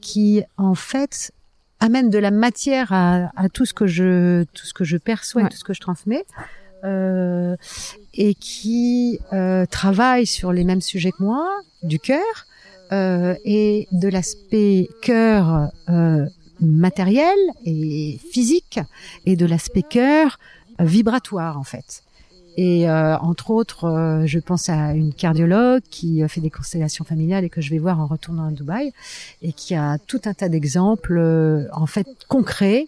qui, en fait, amènent de la matière à, tout ce que je tout ce que je perçois, et tout ce que je transmets. Euh, et qui euh, travaillent sur les mêmes sujets que moi, du cœur, euh, et de l'aspect cœur euh, matériel et physique et de l'aspect cœur vibratoire en fait. Et euh, entre autres, euh, je pense à une cardiologue qui fait des constellations familiales et que je vais voir en retournant à Dubaï et qui a tout un tas d'exemples euh, en fait concrets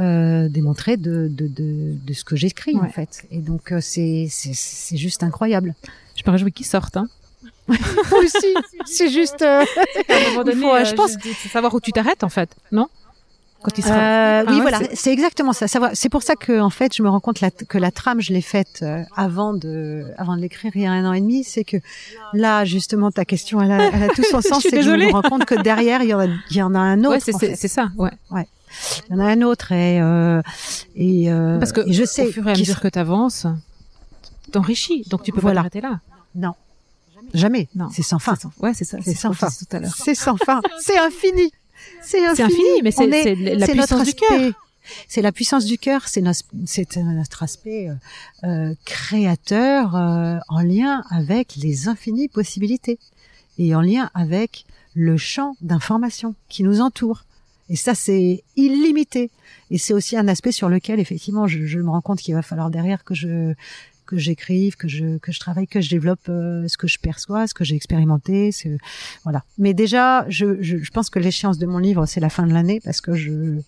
démontrés de, de, de, de, ce que j'écris en fait. Et donc c'est c'est juste incroyable. Je me réjouis qu'ils sortent. Hein. aussi, c'est juste. à un moment donné, je pense, savoir où tu t'arrêtes en fait, non? Quand il sera. Euh, oui, ah voilà, c'est exactement ça. C'est pour ça que en fait, je me rends compte que la trame, je l'ai faite euh, avant de, avant de l'écrire il y a un an et demi. C'est que là, justement, ta question, elle a, elle a tout son sens. c'est que je me rends compte que derrière, il y en a, il y en a un autre. Ouais, c'est ça. Ouais. Ouais. Il y en a un autre et euh, et euh, parce que je sais au fur et à mesure que tu avances, t'enrichis. Donc tu peux voilà. pas t'arrêter là. Non. Jamais. Non. C'est sans fin. Ouais, c'est ça. C'est sans fin. C'est sans fin. C'est infini. C'est infini. mais c'est la puissance du cœur. C'est la puissance du cœur, c'est notre, notre, aspect euh, euh, créateur euh, en lien avec les infinies possibilités et en lien avec le champ d'information qui nous entoure. Et ça, c'est illimité. Et c'est aussi un aspect sur lequel, effectivement, je, je me rends compte qu'il va falloir derrière que je que j'écrive, que je que je travaille, que je développe euh, ce que je perçois, ce que j'ai expérimenté, voilà. Mais déjà, je, je, je pense que l'échéance de mon livre c'est la fin de l'année parce que je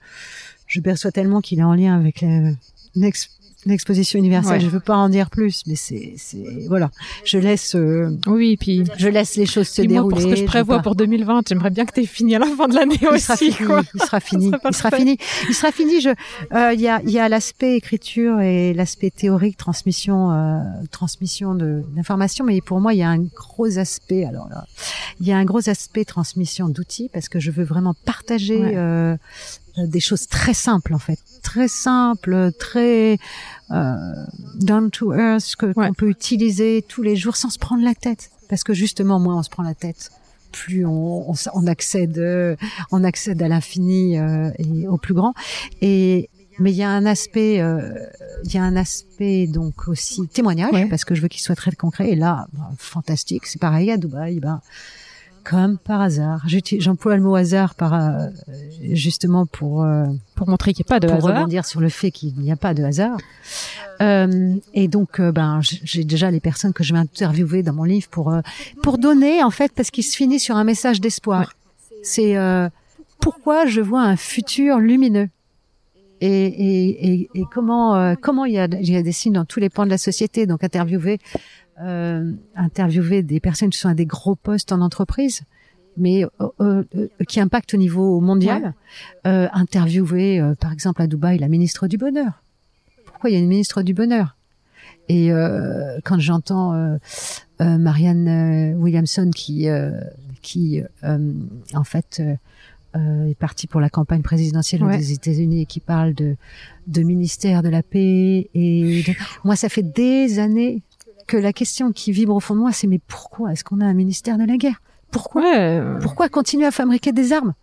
je perçois tellement qu'il est en lien avec les, l'exposition universelle. Je veux pas en dire plus, mais c'est, c'est voilà. Je laisse. Euh, oui, puis je laisse les choses se dérouler. pour ce que je prévois pour 2020, j'aimerais bien que tu aies fini à la fin de l'année aussi. Sera fini, Il sera fini. il sera fini. Il sera fini. Je, euh, il y a, il y a l'aspect écriture et l'aspect théorique, transmission, euh, transmission de d'informations, mais pour moi, il y a un gros aspect. Alors là, il y a un gros aspect transmission d'outils parce que je veux vraiment partager euh, euh, des choses très simples en fait, très simples, très euh, down to earth que qu'on peut utiliser tous les jours sans se prendre la tête. Parce que justement, moins on se prend la tête, plus on, on, on accède, on accède à l'infini euh, et au plus grand. Et mais il y a un aspect, euh, il y a un aspect donc aussi témoignage parce que je veux qu'il soit très concret. Et là, bah, fantastique, c'est pareil à Dubaï. Ben, comme par hasard. J'emploie le mot hasard par euh, justement pour euh, pour montrer qu'il n'y a pas de pour hasard. rebondir sur le fait qu'il n'y a pas de hasard. Euh, et donc, euh, ben, j'ai déjà les personnes que je vais interviewer dans mon livre pour pour donner en fait parce qu'il se finit sur un message d'espoir. C'est pourquoi je vois un futur lumineux? Et, et, et, et comment comment il y a il y a des signes dans tous les pans de la société? Donc interviewer euh, interviewer des personnes qui sont à des gros postes en entreprise, mais euh, euh, qui impactent au niveau mondial. Euh, interviewer, euh, par exemple, à Dubaï, la ministre du Bonheur. Pourquoi il y a une ministre du Bonheur? Et quand j'entends Marianne Williamson qui, qui en fait, est partie pour la campagne présidentielle Ouais. des États-Unis et qui parle de, de ministère de la paix. Et de- moi, ça fait des années que la question qui vibre au fond de moi, c'est mais pourquoi est-ce qu'on a un ministère de la guerre? Pourquoi? Ouais. euh, Pourquoi continuer à fabriquer des armes?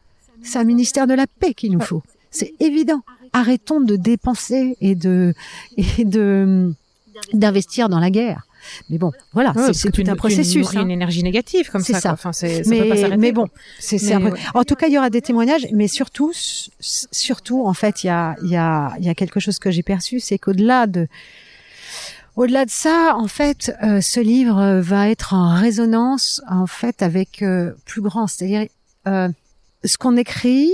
C'est un ministère de la paix qu'il nous faut. C'est évident. Arrêtons de dépenser et de et de d'investir dans la guerre. Mais bon, voilà, ouais, c'est- tout un processus. nourris hein. une énergie négative comme C'est ça. ça. Enfin, ça peut pas Mais, bon, c'est ouais. En tout cas, il y aura des témoignages, mais surtout, surtout, en fait, il y a, il y a, il y a quelque chose que j'ai perçu, c'est qu'au-delà de, au-delà de ça, en fait, euh, ce livre euh, va être en résonance, en fait, avec euh, plus grand, c'est-à-dire euh, ce qu'on écrit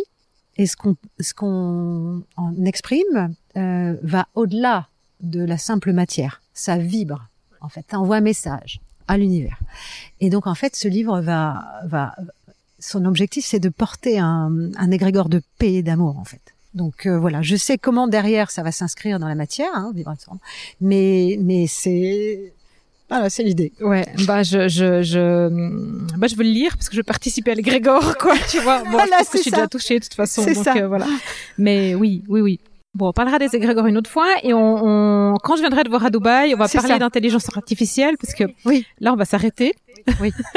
et ce qu'on, ce qu'on en exprime va au-delà de la simple matière. Ça vibre, en fait, ça envoie un message à l'univers. Et donc, en fait, ce livre va, va, son objectif, c'est de porter un, un égrégore de paix et d'amour, en fait. Donc euh, voilà, je sais comment derrière ça va s'inscrire dans la matière, hein, vivre ensemble. Mais mais c'est voilà, c'est l'idée. Ouais, bah je je je bah je veux le lire parce que je veux participer à l'égrégore quoi, tu vois. Bon, Voilà, je pense que je suis ça. déjà touchée de toute façon C'est donc ça. euh, voilà. Mais oui, oui oui. Bon, on parlera des égrégores une autre fois et on, on quand je viendrai te voir à Dubaï, on va parler ça. d'intelligence artificielle parce que Oui. là on va s'arrêter. Oui,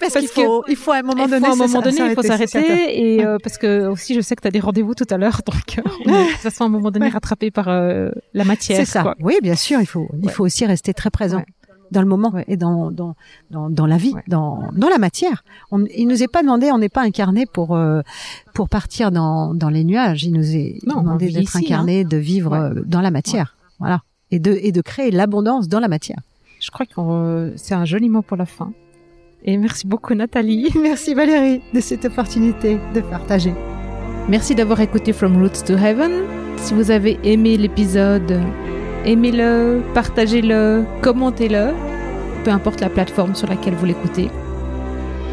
parce, Parce qu'il faut, il faut à un moment Il donné, faut à un moment ça, donné, il faut s'arrêter et euh, parce que aussi je sais que tu as des rendez-vous tout à l'heure donc euh, on est de toute façon à un moment donné rattrapé par euh, la matière C'est ça. quoi. Oui, bien sûr, il faut, il Ouais. faut aussi rester très présent. Ouais. Dans le moment Ouais. et dans, dans, dans, dans la vie, Ouais. dans, dans la matière. On, il nous est pas demandé, on n'est pas incarné pour, euh, pour partir dans, dans les nuages. Il nous est Non, demandé d'être hein. incarné, de vivre Ouais. euh, dans la matière. Voilà. Et de, et de créer l'abondance dans la matière. Je crois que euh, c'est un joli mot pour la fin. Et merci beaucoup Nathalie. Merci Valérie de cette opportunité de partager. Merci d'avoir écouté From Roots to Heaven. Si vous avez aimé l'épisode, aimez-le, partagez-le, commentez-le, peu importe la plateforme sur laquelle vous l'écoutez.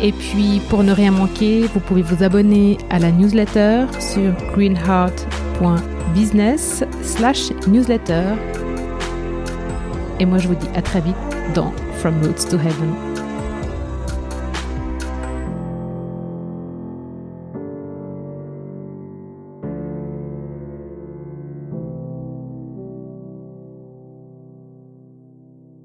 Et puis, pour ne rien manquer, vous pouvez vous abonner à la newsletter sur greenheart.business slash newsletter. Et moi, je vous dis à très vite dans From Roots to Heaven.